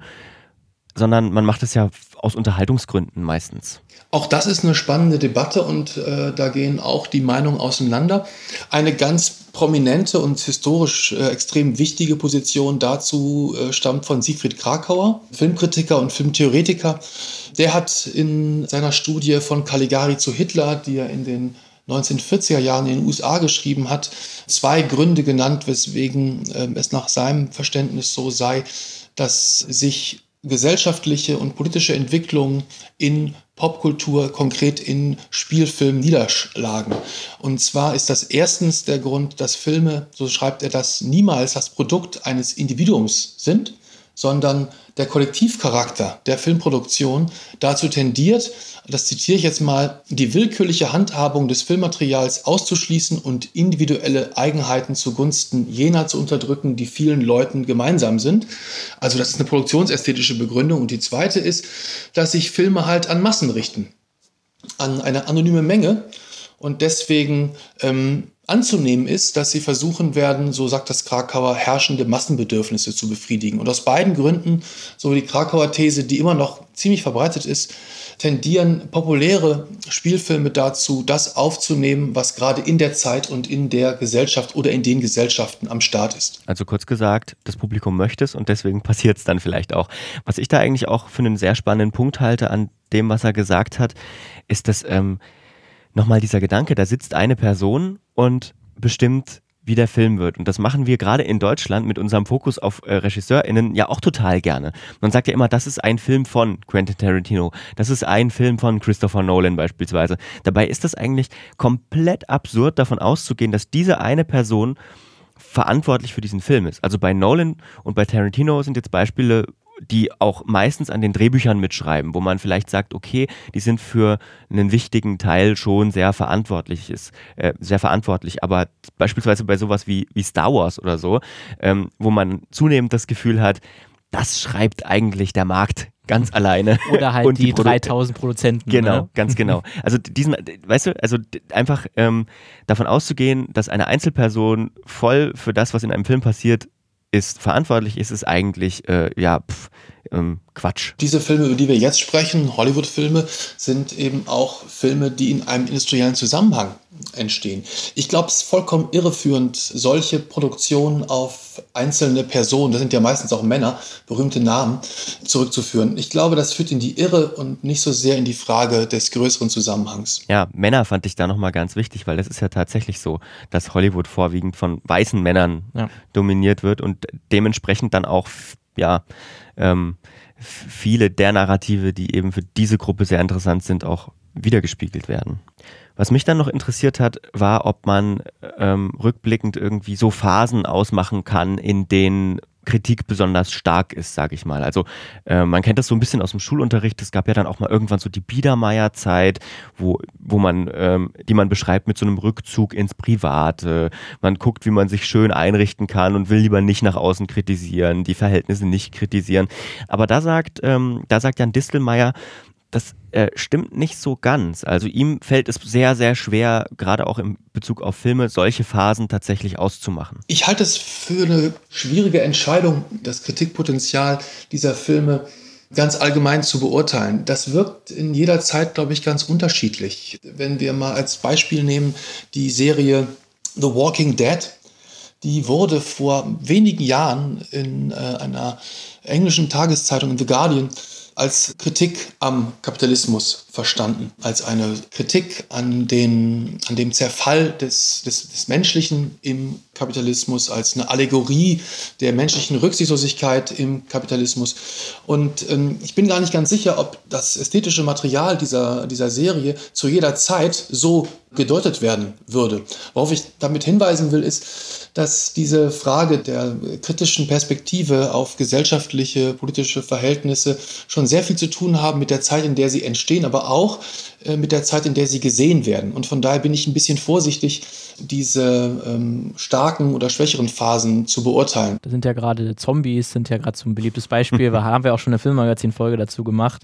sondern man macht es ja aus Unterhaltungsgründen meistens. Auch das ist eine spannende Debatte und äh, da gehen auch die Meinungen auseinander. Eine ganz prominente und historisch äh, extrem wichtige Position dazu äh, stammt von Siegfried Krakauer, Filmkritiker und Filmtheoretiker. Der hat in seiner Studie von Caligari zu Hitler, die er in den 1940er Jahren in den USA geschrieben hat, zwei Gründe genannt, weswegen äh, es nach seinem Verständnis so sei, dass sich gesellschaftliche und politische Entwicklungen in Popkultur, konkret in Spielfilmen niederschlagen. Und zwar ist das erstens der Grund, dass Filme, so schreibt er das, niemals das Produkt eines Individuums sind, sondern der Kollektivcharakter der Filmproduktion dazu tendiert, das zitiere ich jetzt mal, die willkürliche Handhabung des Filmmaterials auszuschließen und individuelle Eigenheiten zugunsten jener zu unterdrücken, die vielen Leuten gemeinsam sind. Also das ist eine produktionsästhetische Begründung. Und die zweite ist, dass sich Filme halt an Massen richten, an eine anonyme Menge und deswegen ähm, anzunehmen ist, dass sie versuchen werden, so sagt das Krakauer, herrschende Massenbedürfnisse zu befriedigen. Und aus beiden Gründen, so die Krakauer These, die immer noch ziemlich verbreitet ist, tendieren populäre Spielfilme dazu, das aufzunehmen, was gerade in der Zeit und in der Gesellschaft oder in den Gesellschaften am Start ist. Also kurz gesagt, das Publikum möchte es und deswegen passiert es dann vielleicht auch. Was ich da eigentlich auch für einen sehr spannenden Punkt halte an dem, was er gesagt hat, ist, dass ähm, nochmal dieser Gedanke, da sitzt eine Person und bestimmt, wie der Film wird. Und das machen wir gerade in Deutschland mit unserem Fokus auf äh, RegisseurInnen ja auch total gerne. Man sagt ja immer, das ist ein Film von Quentin Tarantino, das ist ein Film von Christopher Nolan beispielsweise. Dabei ist das eigentlich komplett absurd, davon auszugehen, dass diese eine Person verantwortlich für diesen Film ist. Also bei Nolan und bei Tarantino sind jetzt Beispiele die auch meistens an den Drehbüchern mitschreiben, wo man vielleicht sagt, okay, die sind für einen wichtigen Teil schon sehr verantwortlich ist, äh, sehr verantwortlich, aber beispielsweise bei sowas wie, wie Star Wars oder so, ähm, wo man zunehmend das Gefühl hat, das schreibt eigentlich der Markt ganz alleine. Oder halt die, die 3000 Produzenten. Genau, ne? ganz genau. Also diesen, weißt du, also einfach ähm, davon auszugehen, dass eine Einzelperson voll für das, was in einem Film passiert, ist verantwortlich ist, ist eigentlich äh, ja pff, ähm, Quatsch. Diese Filme, über die wir jetzt sprechen, Hollywood-Filme, sind eben auch Filme, die in einem industriellen Zusammenhang entstehen. Ich glaube, es ist vollkommen irreführend, solche Produktionen auf einzelne Personen, das sind ja meistens auch Männer, berühmte Namen, zurückzuführen. Ich glaube, das führt in die Irre und nicht so sehr in die Frage des größeren Zusammenhangs. Ja, Männer fand ich da nochmal ganz wichtig, weil das ist ja tatsächlich so, dass Hollywood vorwiegend von weißen Männern ja. dominiert wird und dementsprechend dann auch, ja, ähm, viele der Narrative, die eben für diese Gruppe sehr interessant sind, auch wiedergespiegelt werden. Was mich dann noch interessiert hat, war, ob man ähm, rückblickend irgendwie so Phasen ausmachen kann, in denen Kritik besonders stark ist, sage ich mal. Also äh, man kennt das so ein bisschen aus dem Schulunterricht. Es gab ja dann auch mal irgendwann so die Biedermeier-Zeit, wo, wo man, ähm, die man beschreibt mit so einem Rückzug ins Private. Man guckt, wie man sich schön einrichten kann und will lieber nicht nach außen kritisieren, die Verhältnisse nicht kritisieren. Aber da sagt, ähm, da sagt Jan Distelmeier, das äh, stimmt nicht so ganz. Also ihm fällt es sehr, sehr schwer, gerade auch in Bezug auf Filme, solche Phasen tatsächlich auszumachen. Ich halte es für eine schwierige Entscheidung, das Kritikpotenzial dieser Filme ganz allgemein zu beurteilen. Das wirkt in jeder Zeit, glaube ich, ganz unterschiedlich. Wenn wir mal als Beispiel nehmen die Serie The Walking Dead, die wurde vor wenigen Jahren in äh, einer englischen Tageszeitung in The Guardian als Kritik am Kapitalismus verstanden, als eine Kritik an, den, an dem Zerfall des, des, des Menschlichen im Kapitalismus, als eine Allegorie der menschlichen Rücksichtslosigkeit im Kapitalismus. Und ähm, ich bin gar nicht ganz sicher, ob das ästhetische Material dieser, dieser Serie zu jeder Zeit so gedeutet werden würde. Worauf ich damit hinweisen will, ist, dass diese Frage der kritischen Perspektive auf gesellschaftliche, politische Verhältnisse schon sehr viel zu tun haben mit der Zeit, in der sie entstehen, aber auch mit der Zeit, in der sie gesehen werden. Und von daher bin ich ein bisschen vorsichtig, diese ähm, starken oder schwächeren Phasen zu beurteilen. Da sind ja gerade Zombies, sind ja gerade so ein beliebtes Beispiel. da haben wir auch schon eine Filmmagazin-Folge dazu gemacht.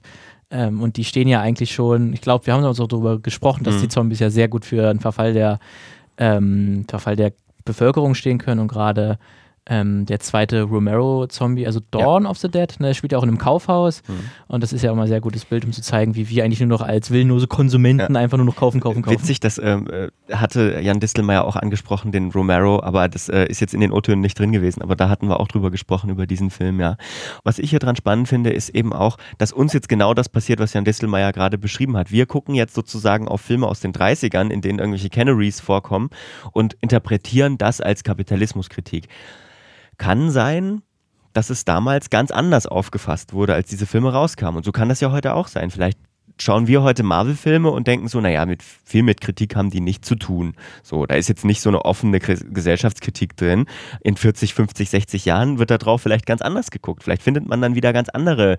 Ähm, und die stehen ja eigentlich schon, ich glaube, wir haben uns auch darüber gesprochen, dass mhm. die Zombies ja sehr gut für einen Verfall der, ähm, Verfall der Bevölkerung stehen können und gerade ähm, der zweite Romero-Zombie, also Dawn ja. of the Dead, ne, spielt ja auch in einem Kaufhaus. Mhm. Und das ist ja auch mal ein sehr gutes Bild, um zu zeigen, wie wir eigentlich nur noch als willenlose Konsumenten ja. einfach nur noch kaufen, kaufen, kaufen. Witzig, das ähm, äh, hatte Jan Distelmeier auch angesprochen, den Romero, aber das äh, ist jetzt in den O-Tönen nicht drin gewesen. Aber da hatten wir auch drüber gesprochen, über diesen Film, ja. Was ich hier dran spannend finde, ist eben auch, dass uns jetzt genau das passiert, was Jan Distelmeier gerade beschrieben hat. Wir gucken jetzt sozusagen auf Filme aus den 30ern, in denen irgendwelche Canaries vorkommen und interpretieren das als Kapitalismuskritik. Kann sein, dass es damals ganz anders aufgefasst wurde, als diese Filme rauskamen. Und so kann das ja heute auch sein. Vielleicht schauen wir heute Marvel-Filme und denken so, naja, mit viel mit Kritik haben die nichts zu tun. So, da ist jetzt nicht so eine offene Gesellschaftskritik drin. In 40, 50, 60 Jahren wird da drauf vielleicht ganz anders geguckt. Vielleicht findet man dann wieder ganz andere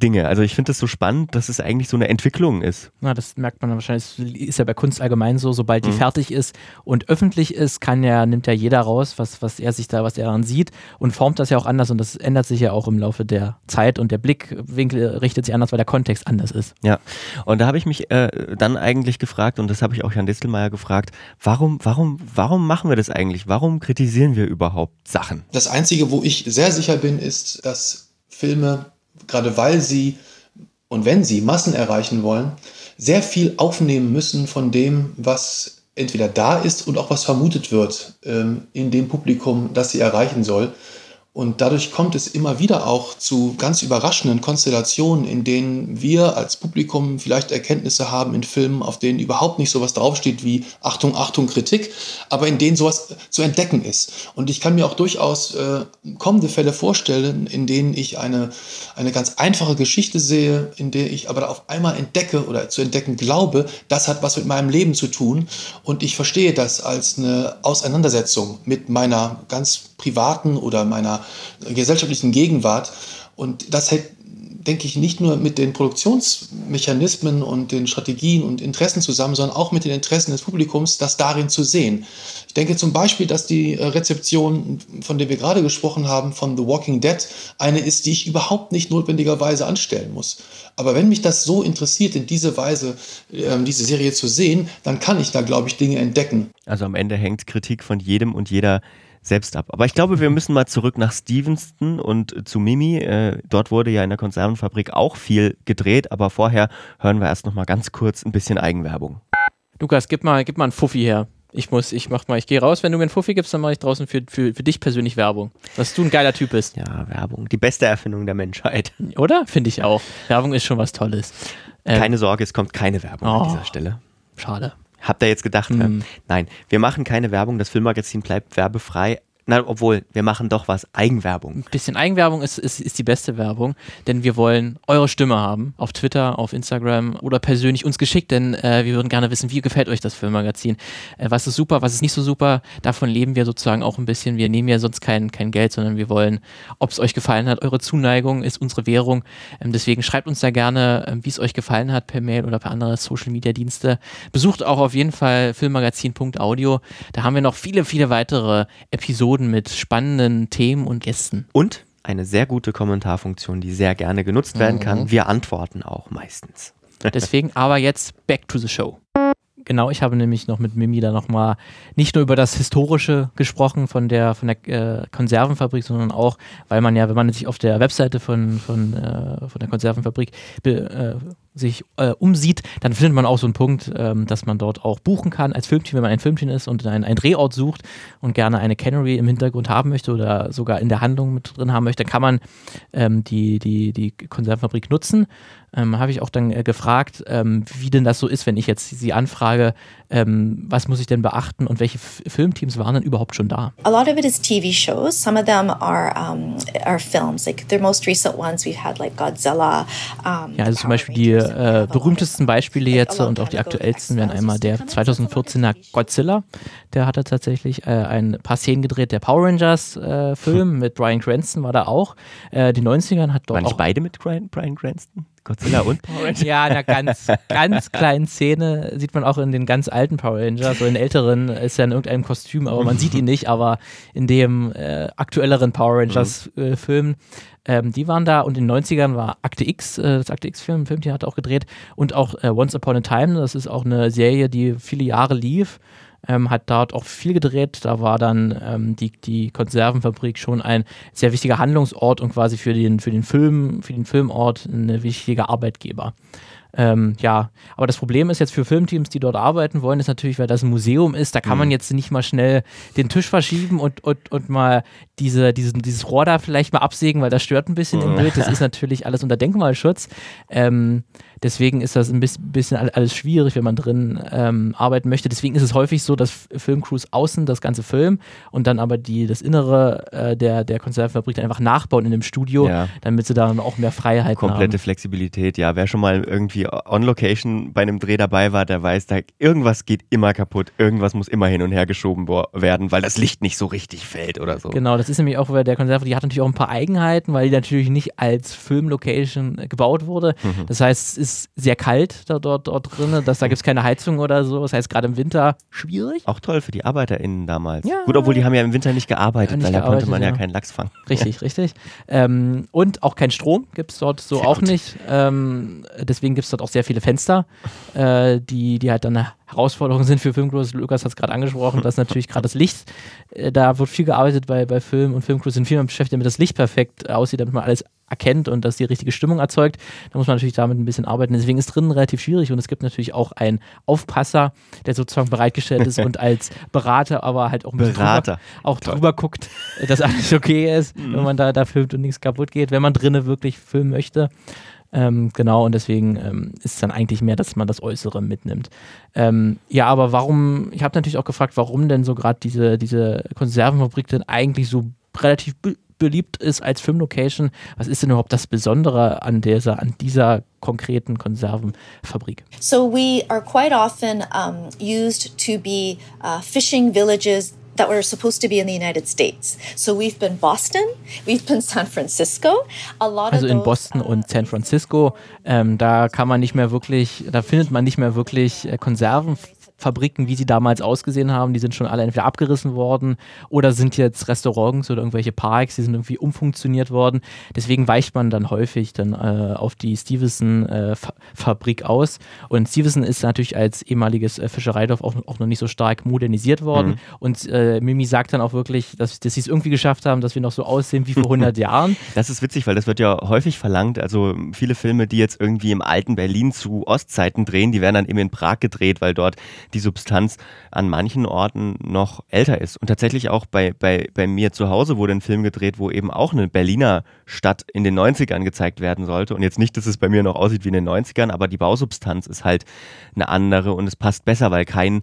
Dinge. Also ich finde es so spannend, dass es eigentlich so eine Entwicklung ist. Na, das merkt man wahrscheinlich, ist ja bei Kunst allgemein so, sobald die mhm. fertig ist und öffentlich ist, kann ja, nimmt ja jeder raus, was, was er sich da, was er daran sieht und formt das ja auch anders und das ändert sich ja auch im Laufe der Zeit und der Blickwinkel richtet sich anders, weil der Kontext anders ist. Ja, und da habe ich mich äh, dann eigentlich gefragt und das habe ich auch Jan Distelmeier gefragt, warum, warum, warum machen wir das eigentlich? Warum kritisieren wir überhaupt Sachen? Das Einzige, wo ich sehr sicher bin, ist, dass Filme gerade weil sie und wenn sie Massen erreichen wollen, sehr viel aufnehmen müssen von dem, was entweder da ist und auch was vermutet wird ähm, in dem Publikum, das sie erreichen soll. Und dadurch kommt es immer wieder auch zu ganz überraschenden Konstellationen, in denen wir als Publikum vielleicht Erkenntnisse haben in Filmen, auf denen überhaupt nicht sowas draufsteht wie Achtung, Achtung, Kritik, aber in denen sowas zu entdecken ist. Und ich kann mir auch durchaus äh, kommende Fälle vorstellen, in denen ich eine, eine ganz einfache Geschichte sehe, in der ich aber auf einmal entdecke oder zu entdecken glaube, das hat was mit meinem Leben zu tun. Und ich verstehe das als eine Auseinandersetzung mit meiner ganz privaten oder meiner gesellschaftlichen Gegenwart. Und das hängt, denke ich, nicht nur mit den Produktionsmechanismen und den Strategien und Interessen zusammen, sondern auch mit den Interessen des Publikums, das darin zu sehen. Ich denke zum Beispiel, dass die äh, Rezeption, von der wir gerade gesprochen haben, von The Walking Dead, eine ist, die ich überhaupt nicht notwendigerweise anstellen muss. Aber wenn mich das so interessiert, in diese Weise äh, diese Serie zu sehen, dann kann ich da, glaube ich, Dinge entdecken. Also am Ende hängt Kritik von jedem und jeder selbst ab. Aber ich glaube, wir müssen mal zurück nach Stevenston und zu Mimi. Äh, dort wurde ja in der Konservenfabrik auch viel gedreht, aber vorher hören wir erst noch mal ganz kurz ein bisschen Eigenwerbung. Lukas, gib mal, gib mal einen Fuffi her. Ich muss, ich mach mal, ich gehe raus. Wenn du mir einen Fuffi gibst, dann mache ich draußen für, für, für dich persönlich Werbung. Dass du ein geiler Typ bist. Ja, Werbung. Die beste Erfindung der Menschheit. Oder? Finde ich auch. Werbung ist schon was Tolles. Ähm, keine Sorge, es kommt keine Werbung oh, an dieser Stelle. Schade. Habt ihr jetzt gedacht? Mm. Nein, wir machen keine Werbung. Das Filmmagazin bleibt werbefrei. Na, obwohl, wir machen doch was. Eigenwerbung. Ein bisschen Eigenwerbung ist, ist, ist die beste Werbung, denn wir wollen eure Stimme haben. Auf Twitter, auf Instagram oder persönlich uns geschickt, denn äh, wir würden gerne wissen, wie gefällt euch das Filmmagazin? Äh, was ist super, was ist nicht so super? Davon leben wir sozusagen auch ein bisschen. Wir nehmen ja sonst kein, kein Geld, sondern wir wollen, ob es euch gefallen hat. Eure Zuneigung ist unsere Währung. Ähm, deswegen schreibt uns da gerne, äh, wie es euch gefallen hat, per Mail oder per andere Social Media Dienste. Besucht auch auf jeden Fall filmmagazin.audio. Da haben wir noch viele, viele weitere Episoden Episoden mit spannenden Themen und Gästen. Und eine sehr gute Kommentarfunktion, die sehr gerne genutzt werden mhm. kann. Wir antworten auch meistens. Deswegen aber jetzt back to the show. Genau, ich habe nämlich noch mit Mimi da nochmal nicht nur über das Historische gesprochen von der, von der äh, Konservenfabrik, sondern auch, weil man ja, wenn man sich auf der Webseite von, von, äh, von der Konservenfabrik be, äh, sich äh, umsieht, dann findet man auch so einen Punkt, ähm, dass man dort auch buchen kann als Filmteam, wenn man ein Filmteam ist und einen, einen Drehort sucht und gerne eine Cannery im Hintergrund haben möchte oder sogar in der Handlung mit drin haben möchte, kann man ähm, die, die, die Konservenfabrik nutzen. Ähm, Habe ich auch dann äh, gefragt, ähm, wie denn das so ist, wenn ich jetzt sie anfrage, ähm, was muss ich denn beachten und welche F Filmteams waren denn überhaupt schon da? A lot of it is TV shows. Some of them are, um, are films. Like the most recent ones we've had like Godzilla. Um, ja, also zum Beispiel die äh, berühmtesten Beispiele jetzt und auch die aktuellsten wären einmal der 2014er Godzilla. Der hatte tatsächlich äh, ein paar Szenen gedreht. Der Power Rangers äh, Film mit Brian Cranston war da auch. Äh, die 90ern hat dort Waren nicht beide mit Brian, Brian Cranston? Godzilla und Power Rangers? Ja, in einer ganz, ganz kleinen Szene sieht man auch in den ganz alten Power Rangers, so in älteren ist er in irgendeinem Kostüm, aber man sieht ihn nicht, aber in dem äh, aktuelleren Power Rangers äh, Film ähm, die waren da und in den 90ern war Akte X, äh, das Akte X-Film, Filmteam hat auch gedreht und auch äh, Once Upon a Time, das ist auch eine Serie, die viele Jahre lief. Ähm, hat dort auch viel gedreht. Da war dann ähm, die, die Konservenfabrik schon ein sehr wichtiger Handlungsort und quasi für den, für den Film, für den Filmort ein wichtiger Arbeitgeber. Ähm, ja, aber das Problem ist jetzt für Filmteams, die dort arbeiten wollen, ist natürlich, weil das ein Museum ist, da kann man mhm. jetzt nicht mal schnell den Tisch verschieben und, und, und mal diese, diesen, dieses Rohr da vielleicht mal absägen, weil das stört ein bisschen im mhm. Bild. Das ist natürlich alles unter Denkmalschutz. Ähm, Deswegen ist das ein bisschen alles schwierig, wenn man drin ähm, arbeiten möchte. Deswegen ist es häufig so, dass Filmcrews außen das ganze Film und dann aber die, das Innere äh, der, der Konservenfabrik einfach nachbauen in dem Studio, ja. damit sie dann auch mehr Freiheit Komplette haben. Flexibilität, ja. Wer schon mal irgendwie irgendwie on Location bei einem Dreh dabei war, der weiß, da irgendwas geht immer kaputt, irgendwas muss immer hin und her geschoben werden, weil das Licht nicht so richtig fällt oder so. Genau, das ist nämlich auch, der Konserve, die hat natürlich auch ein paar Eigenheiten, weil die natürlich nicht als Filmlocation gebaut wurde. Mhm. Das heißt, es ist sehr kalt da, dort, dort drin, dass, da gibt es keine Heizung oder so. Das heißt, gerade im Winter schwierig. Auch toll für die ArbeiterInnen damals. Ja. Gut, obwohl die haben ja im Winter nicht gearbeitet, ja, nicht weil da konnte man ja, ja keinen Lachs fangen. Richtig, richtig. Ähm, und auch kein Strom gibt es dort so auch nicht. Ähm, deswegen gibt es dort auch sehr viele Fenster, äh, die, die halt dann eine Herausforderung sind für Filmcrews. Lukas hat es gerade angesprochen, dass natürlich gerade das Licht, äh, da wird viel gearbeitet bei, bei Film und Filmcrews sind viel beschäftigt, damit das Licht perfekt aussieht, damit man alles erkennt und dass die richtige Stimmung erzeugt. Da muss man natürlich damit ein bisschen arbeiten. Deswegen ist drinnen relativ schwierig und es gibt natürlich auch einen Aufpasser, der sozusagen bereitgestellt ist und als Berater, aber halt auch ein bisschen Berater. Drüber, auch drüber guckt, dass alles okay ist, mhm. wenn man da, da filmt und nichts kaputt geht, wenn man drinnen wirklich filmen möchte. Ähm, genau, und deswegen ähm, ist es dann eigentlich mehr, dass man das Äußere mitnimmt. Ähm, ja, aber warum, ich habe natürlich auch gefragt, warum denn so gerade diese, diese Konservenfabrik denn eigentlich so relativ beliebt ist als Filmlocation. Was ist denn überhaupt das Besondere an dieser, an dieser konkreten Konservenfabrik? So we are quite often um, used to be uh, fishing villages that were supposed to be in the United States. So we've been Boston, we've been San Francisco. A lot also in Boston und uh, San Francisco, ähm, da kann man nicht mehr wirklich, da findet man nicht mehr wirklich äh, Konserven Fabriken, wie sie damals ausgesehen haben, die sind schon alle entweder abgerissen worden oder sind jetzt Restaurants oder irgendwelche Parks, die sind irgendwie umfunktioniert worden. Deswegen weicht man dann häufig dann äh, auf die Stevenson-Fabrik äh, aus. Und Stevenson ist natürlich als ehemaliges äh, Fischereidorf auch, auch, noch nicht so stark modernisiert worden. Mhm. Und äh, Mimi sagt dann auch wirklich, dass, dass sie es irgendwie geschafft haben, dass wir noch so aussehen wie vor 100 Jahren. Das ist witzig, weil das wird ja häufig verlangt. Also viele Filme, die jetzt irgendwie im alten Berlin zu Ostzeiten drehen, die werden dann eben in Prag gedreht, weil dort die Substanz an manchen Orten noch älter ist. Und tatsächlich auch bei, bei, bei mir zu Hause wurde ein Film gedreht, wo eben auch eine Berliner Stadt in den 90ern gezeigt werden sollte. Und jetzt nicht, dass es bei mir noch aussieht wie in den 90ern, aber die Bausubstanz ist halt eine andere und es passt besser, weil kein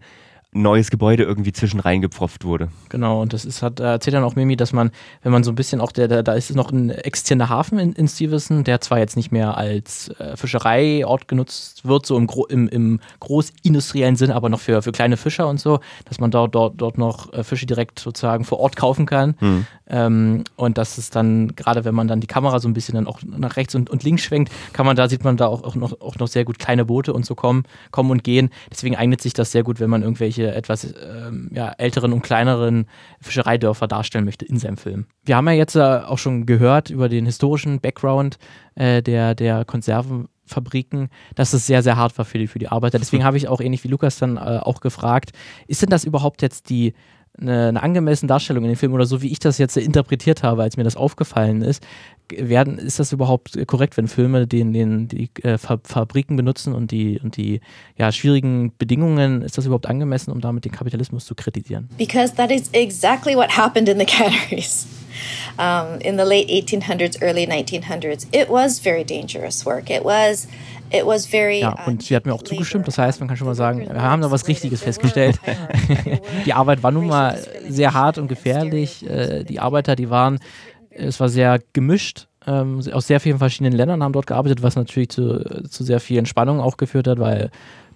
neues Gebäude irgendwie zwischen reingepfropft wurde. Genau, und das ist, hat, erzählt dann auch Mimi, dass man, wenn man so ein bisschen auch, der, der da ist noch ein externer Hafen in, in Stevenson, der zwar jetzt nicht mehr als äh, Fischereiort genutzt wird, so im, im, im großindustriellen Sinn, aber noch für, für kleine Fischer und so, dass man dort, dort, dort noch äh, Fische direkt sozusagen vor Ort kaufen kann. Mhm. Ähm, und das ist dann, gerade wenn man dann die Kamera so ein bisschen dann auch nach rechts und, und links schwenkt, kann man da, sieht man da auch, auch, noch, auch noch sehr gut kleine Boote und so kommen, kommen und gehen. Deswegen eignet sich das sehr gut, wenn man irgendwelche etwas ähm, ja, älteren und kleineren Fischereidörfer darstellen möchte in seinem Film. Wir haben ja jetzt äh, auch schon gehört über den historischen Background äh, der, der Konservenfabriken, dass es sehr, sehr hart war für die, für die Arbeiter. Deswegen habe ich auch ähnlich wie Lukas dann äh, auch gefragt, ist denn das überhaupt jetzt die eine, eine angemessene Darstellung in dem Film oder so, wie ich das jetzt interpretiert habe, als mir das aufgefallen ist, werden, ist das überhaupt korrekt, wenn Filme den, den, die äh, Fabriken benutzen und die, und die ja, schwierigen Bedingungen, ist das überhaupt angemessen, um damit den Kapitalismus zu kritisieren? Because that is exactly what happened in the canneries. Um, in the late 1800s, early 1900s. It was very dangerous work. It was ja, uh, und sie hat mir auch zugestimmt. Das heißt, man kann schon mal sagen, wir haben da was Richtiges festgestellt. die Arbeit war nun mal sehr hart und gefährlich. Äh, die Arbeiter, die waren es war sehr gemischt. Ähm, aus sehr vielen verschiedenen Ländern haben dort gearbeitet, was natürlich zu, zu sehr viel Entspannung auch geführt hat, weil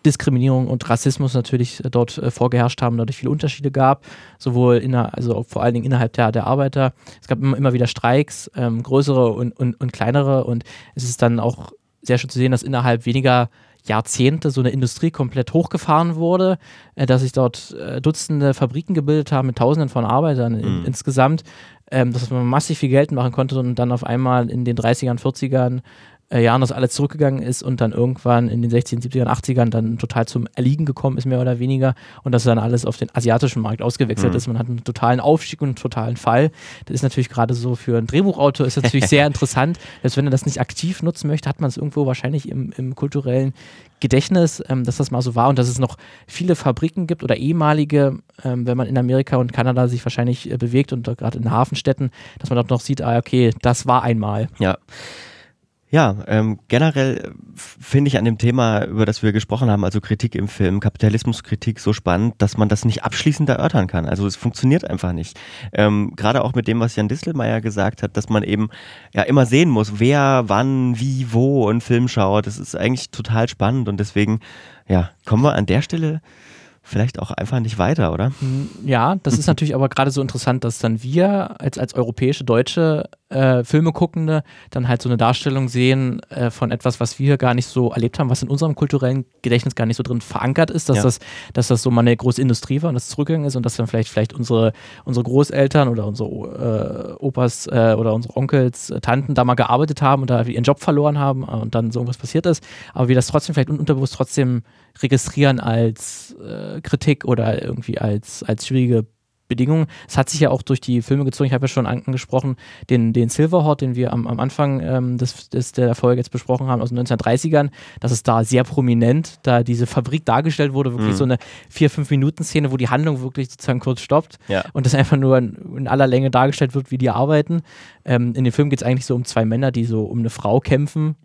Diskriminierung und Rassismus natürlich dort äh, vorgeherrscht haben, dadurch viele Unterschiede gab, sowohl inner, also vor allen Dingen innerhalb der, der Arbeiter. Es gab immer, immer wieder Streiks, ähm, größere und, und, und kleinere und es ist dann auch sehr schön zu sehen, dass innerhalb weniger Jahrzehnte so eine Industrie komplett hochgefahren wurde, äh, dass sich dort äh, Dutzende Fabriken gebildet haben mit Tausenden von Arbeitern mhm. insgesamt, ähm, dass man massiv viel Geld machen konnte und dann auf einmal in den 30ern, 40ern äh, Jahren das alles zurückgegangen ist und dann irgendwann in den 60 70ern, 80ern dann total zum Erliegen gekommen ist, mehr oder weniger. Und dass dann alles auf den asiatischen Markt ausgewechselt mhm. ist. Man hat einen totalen Aufstieg und einen totalen Fall. Das ist natürlich gerade so für einen Drehbuchautor ist natürlich sehr interessant. Dass wenn er das nicht aktiv nutzen möchte, hat man es irgendwo wahrscheinlich im, im kulturellen Gedächtnis, ähm, dass das mal so war und dass es noch viele Fabriken gibt oder ehemalige, ähm, wenn man in Amerika und Kanada sich wahrscheinlich äh, bewegt und gerade in Hafenstädten, dass man dort noch sieht, ah, okay, das war einmal. Ja. Ja, ähm, generell finde ich an dem Thema, über das wir gesprochen haben, also Kritik im Film, Kapitalismuskritik, so spannend, dass man das nicht abschließend erörtern kann. Also es funktioniert einfach nicht. Ähm, Gerade auch mit dem, was Jan Distelmeier gesagt hat, dass man eben ja immer sehen muss, wer, wann, wie, wo einen Film schaut. Das ist eigentlich total spannend und deswegen, ja, kommen wir an der Stelle vielleicht auch einfach nicht weiter, oder? Hm, ja, das ist natürlich aber gerade so interessant, dass dann wir als, als europäische, deutsche äh, Filme guckende dann halt so eine Darstellung sehen äh, von etwas, was wir gar nicht so erlebt haben, was in unserem kulturellen Gedächtnis gar nicht so drin verankert ist, dass, ja. das, dass das so mal eine große Industrie war und das zurückgegangen ist und dass dann vielleicht, vielleicht unsere, unsere Großeltern oder unsere äh, Opas äh, oder unsere Onkels, äh, Tanten da mal gearbeitet haben und da ihren Job verloren haben und dann so irgendwas passiert ist, aber wir das trotzdem vielleicht unterbewusst trotzdem registrieren als äh, Kritik oder irgendwie als, als schwierige Bedingungen. Es hat sich ja auch durch die Filme gezogen, ich habe ja schon angesprochen, den, den Silverhawk, den wir am, am Anfang ähm, des, des, der Folge jetzt besprochen haben, aus den 1930ern, dass es da sehr prominent, da diese Fabrik dargestellt wurde, wirklich mhm. so eine 4-5-Minuten-Szene, wo die Handlung wirklich sozusagen kurz stoppt ja. und das einfach nur in, in, aller Länge dargestellt wird, wie die arbeiten. Ähm, in dem Film geht es eigentlich so um zwei Männer, die so um eine Frau kämpfen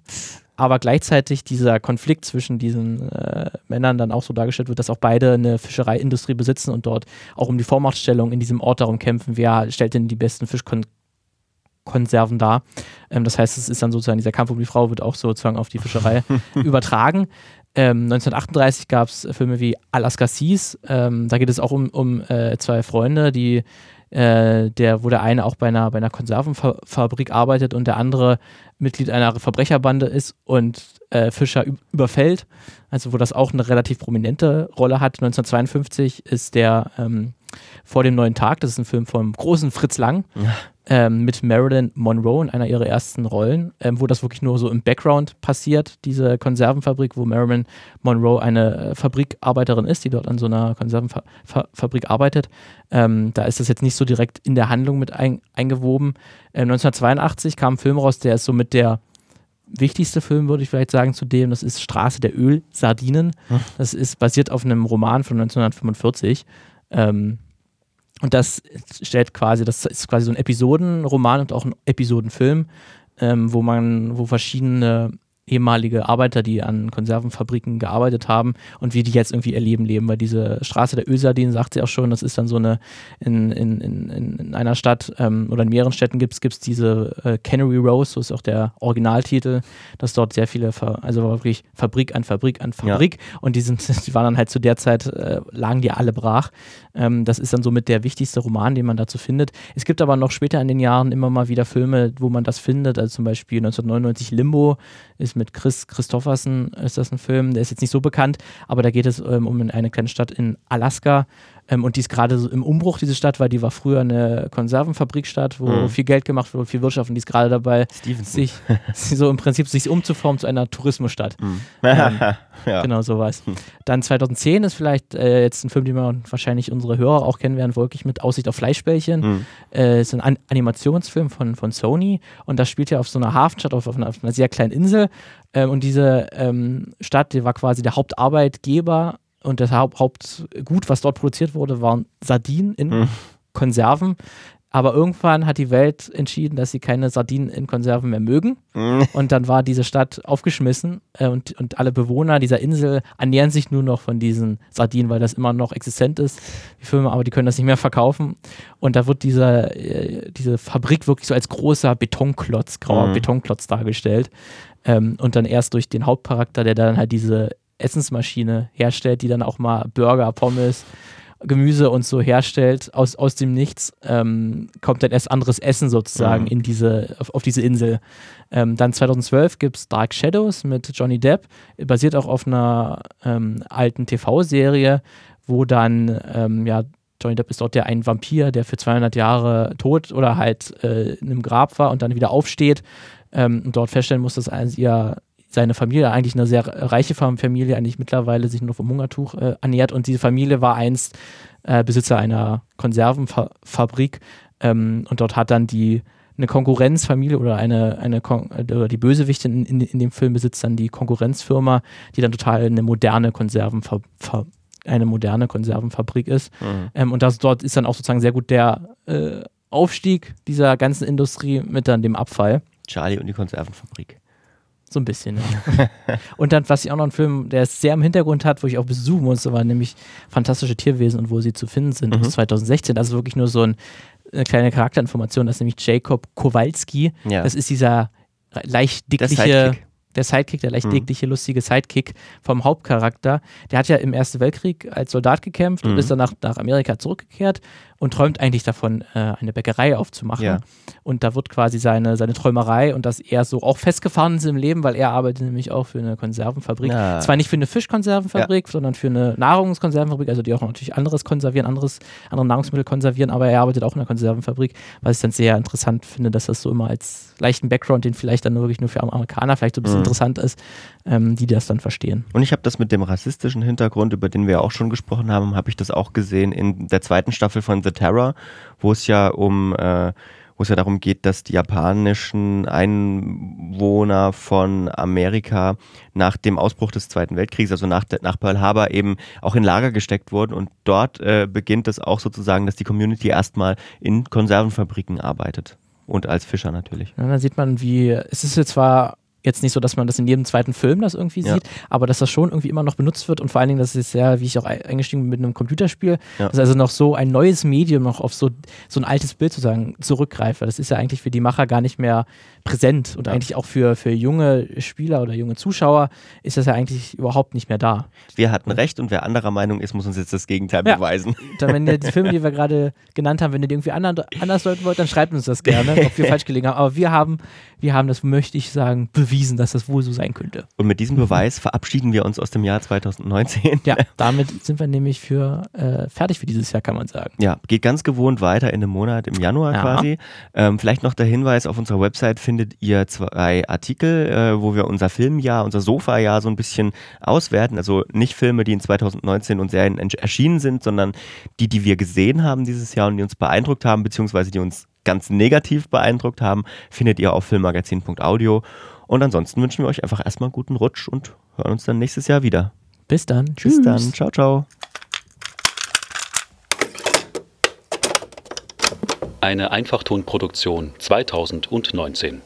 aber gleichzeitig dieser Konflikt zwischen diesen äh, Männern dann auch so dargestellt wird, dass auch beide eine Fischereiindustrie besitzen und dort auch um die Vormachtstellung in diesem Ort darum kämpfen, wer stellt denn die besten Fischkonserven dar. Ähm, das heißt, es ist dann sozusagen dieser Kampf um die Frau wird auch sozusagen auf die Fischerei übertragen. Ähm, 1938 gab es Filme wie Alaska Seas. Ähm, da geht es auch um, um äh, zwei Freunde, die äh, der, wo der eine auch bei einer, bei einer Konservenfabrik arbeitet und der andere Mitglied einer Verbrecherbande ist und äh, Fischer überfällt. Also wo das auch eine relativ prominente Rolle hat. 1952 ist der ähm, vor dem neuen Tag, das ist ein Film vom großen Fritz Lang. Ja ähm, mit Marilyn Monroe in einer ihrer ersten Rollen, ähm, wo das wirklich nur so im Background passiert, diese Konservenfabrik, wo Marilyn Monroe eine äh, Fabrikarbeiterin ist, die dort an so einer Konservenfabrik arbeitet. Ähm, da ist das jetzt nicht so direkt in der Handlung mit ein, eingewoben. 1982 ähm, kam ein Film raus, der ist so mit der wichtigste Film, würde ich vielleicht sagen, zu dem. Das ist Straße der Ölsardinen. Hm. Das ist basiert auf einem Roman von 1945. Ähm, und das stellt quasi, das ist quasi so ein Episodenroman und auch ein Episodenfilm, ähm, wo man, wo verschiedene ehemalige Arbeiter, die an Konservenfabriken gearbeitet haben und wie die jetzt irgendwie ihr Leben leben. Weil diese Straße der Ölsardinen, sagt sie auch schon, das ist dann so eine, in, in, in, in einer Stadt ähm, oder in mehreren Städten gibt es diese äh, Cannery Rose, so ist auch der Originaltitel, dass dort sehr viele, also wirklich Fabrik an Fabrik an Fabrik ja. und die, sind, die waren dann halt zu der Zeit, äh, lagen die alle brach. Ähm, das ist dann somit der wichtigste Roman, den man dazu findet. Es gibt aber noch später in den Jahren immer mal wieder Filme, wo man das findet, also zum Beispiel 1999 Limbo ist mit Chris Christoffersen, ist das ein Film, der ist jetzt nicht so bekannt, aber da geht es ähm, um eine kleine Stadt in Alaska, ähm, und die ist gerade so im Umbruch, diese Stadt, weil die war früher eine Konservenfabrikstadt, wo mhm. viel Geld gemacht wurde, viel Wirtschaft und die ist gerade dabei, sich so im Prinzip sich umzuformen zu einer Tourismusstadt. Mhm. Ähm, ja. Genau sowas. Dann 2010 ist vielleicht äh, jetzt ein Film, den wir wahrscheinlich unsere Hörer auch kennen werden, wirklich mit Aussicht auf Fleischbällchen. Mhm. Äh, ist ein An Animationsfilm von, von Sony und das spielt ja auf so einer Hafenstadt, auf, auf, einer, auf einer sehr kleinen Insel. Ähm, und diese ähm, Stadt, die war quasi der Hauptarbeitgeber und das Haupt Hauptgut, was dort produziert wurde, waren Sardinen in mhm. Konserven. Aber irgendwann hat die Welt entschieden, dass sie keine Sardinen in Konserven mehr mögen. Mhm. Und dann war diese Stadt aufgeschmissen äh, und, und alle Bewohner dieser Insel ernähren sich nur noch von diesen Sardinen, weil das immer noch existent ist. Die Firma, aber die können das nicht mehr verkaufen. Und da wird diese, äh, diese Fabrik wirklich so als großer Betonklotz, grauer mhm. Betonklotz dargestellt. Ähm, und dann erst durch den Hauptcharakter, der dann halt diese Essensmaschine herstellt, die dann auch mal Burger, Pommes, Gemüse und so herstellt aus, aus dem Nichts, ähm, kommt dann erst anderes Essen sozusagen mhm. in diese, auf, auf diese Insel. Ähm, dann 2012 gibt es Dark Shadows mit Johnny Depp, basiert auch auf einer ähm, alten TV-Serie, wo dann, ähm, ja, Johnny Depp ist dort der ein Vampir, der für 200 Jahre tot oder halt äh, in einem Grab war und dann wieder aufsteht ähm, und dort feststellen muss, dass eines ihr seine Familie, eigentlich eine sehr reiche Familie, eigentlich mittlerweile sich nur vom Hungertuch äh, ernährt. Und diese Familie war einst äh, Besitzer einer Konservenfabrik. Ähm, und dort hat dann die eine Konkurrenzfamilie oder eine, eine Kon oder die Bösewichtin in, in, in, dem Film besitzt dann die Konkurrenzfirma, die dann total eine moderne Konservenfabrik eine moderne Konservenfabrik ist. Mhm. Ähm, und das, dort ist dann auch sozusagen sehr gut der äh, Aufstieg dieser ganzen Industrie mit dann dem Abfall. Charlie und die Konservenfabrik. So ein bisschen. Ja. und dann, was ich auch noch einen Film, der es sehr im Hintergrund hat, wo ich auch besuchen musste, war nämlich Fantastische Tierwesen und wo sie zu finden sind, mhm. 2016. Das ist wirklich nur so ein, eine kleine Charakterinformation. Das ist nämlich Jacob Kowalski. Ja. Das ist dieser leicht dickliche der Sidekick, der leicht dickliche, mhm. lustige Sidekick vom Hauptcharakter. Der hat ja im Ersten Weltkrieg als Soldat gekämpft mhm. und ist dann nach, nach Amerika zurückgekehrt und träumt eigentlich davon, äh, eine Bäckerei aufzumachen. Ja. Und da wird quasi seine, seine Träumerei und dass er so auch festgefahren ist im Leben, weil er arbeitet nämlich auch für eine Konservenfabrik. Ja. Zwar nicht für eine Fischkonservenfabrik, ja. sondern für eine Nahrungskonservenfabrik, also die auch natürlich anderes konservieren, anderes, andere Nahrungsmittel konservieren, aber er arbeitet auch in einer Konservenfabrik, was ich dann sehr interessant finde, dass das so immer als leichten Background, den vielleicht dann nur wirklich nur für Amerikaner vielleicht so ein bisschen mhm. interessant ist, ähm, die das dann verstehen. Und ich habe das mit dem rassistischen Hintergrund, über den wir auch schon gesprochen haben, habe ich das auch gesehen in der zweiten Staffel von The Terror, wo es ja um äh, wo es ja darum geht, dass die japanischen Einwohner von Amerika nach dem Ausbruch des Zweiten Weltkriegs, also nach, nach Pearl Harbor, eben auch in Lager gesteckt wurden. Und dort äh, beginnt es auch sozusagen, dass die Community erstmal in Konservenfabriken arbeitet. Und als Fischer natürlich. Ja, dann sieht man, wie, es ist jetzt zwar jetzt nicht so, dass man das in jedem zweiten Film das irgendwie ja. sieht, aber dass das schon irgendwie immer noch benutzt wird und vor allen Dingen, das ist ja, wie ich auch eingestiegen bin mit einem Computerspiel, ja. dass also noch so ein neues Medium noch auf so, so ein altes Bild sozusagen zurückgreift. Das ist ja eigentlich für die Macher gar nicht mehr präsent und ja. eigentlich auch für, für junge Spieler oder junge Zuschauer ist das ja eigentlich überhaupt nicht mehr da. Wir hatten recht und wer anderer Meinung ist, muss uns jetzt das Gegenteil beweisen. Dann, wenn ihr die Filme, die wir gerade genannt haben, wenn ihr die irgendwie anders deuten wollt, dann schreibt uns das gerne, ob wir falsch gelegen haben. Aber wir haben, wir haben das, möchte ich sagen, bewiesen dass das wohl so sein könnte. Und mit diesem Beweis verabschieden wir uns aus dem Jahr 2019. Ja, damit sind wir nämlich für äh, fertig für dieses Jahr, kann man sagen. Ja, geht ganz gewohnt weiter in einem Monat, im Januar ja. quasi. Ähm, vielleicht noch der Hinweis, auf unserer Website findet ihr zwei Artikel, äh, wo wir unser Filmjahr, unser Sofa-Jahr so ein bisschen auswerten. Also nicht Filme, die in 2019 und Serien erschienen sind, sondern die, die wir gesehen haben dieses Jahr und die uns beeindruckt haben, beziehungsweise die uns ganz negativ beeindruckt haben, findet ihr auf filmmagazin.audio. Und ansonsten wünschen wir euch einfach erstmal einen guten Rutsch und hören uns dann nächstes Jahr wieder. Bis dann. Tschüss. Bis dann. Ciao, ciao. Eine Einfachtonproduktion 2019.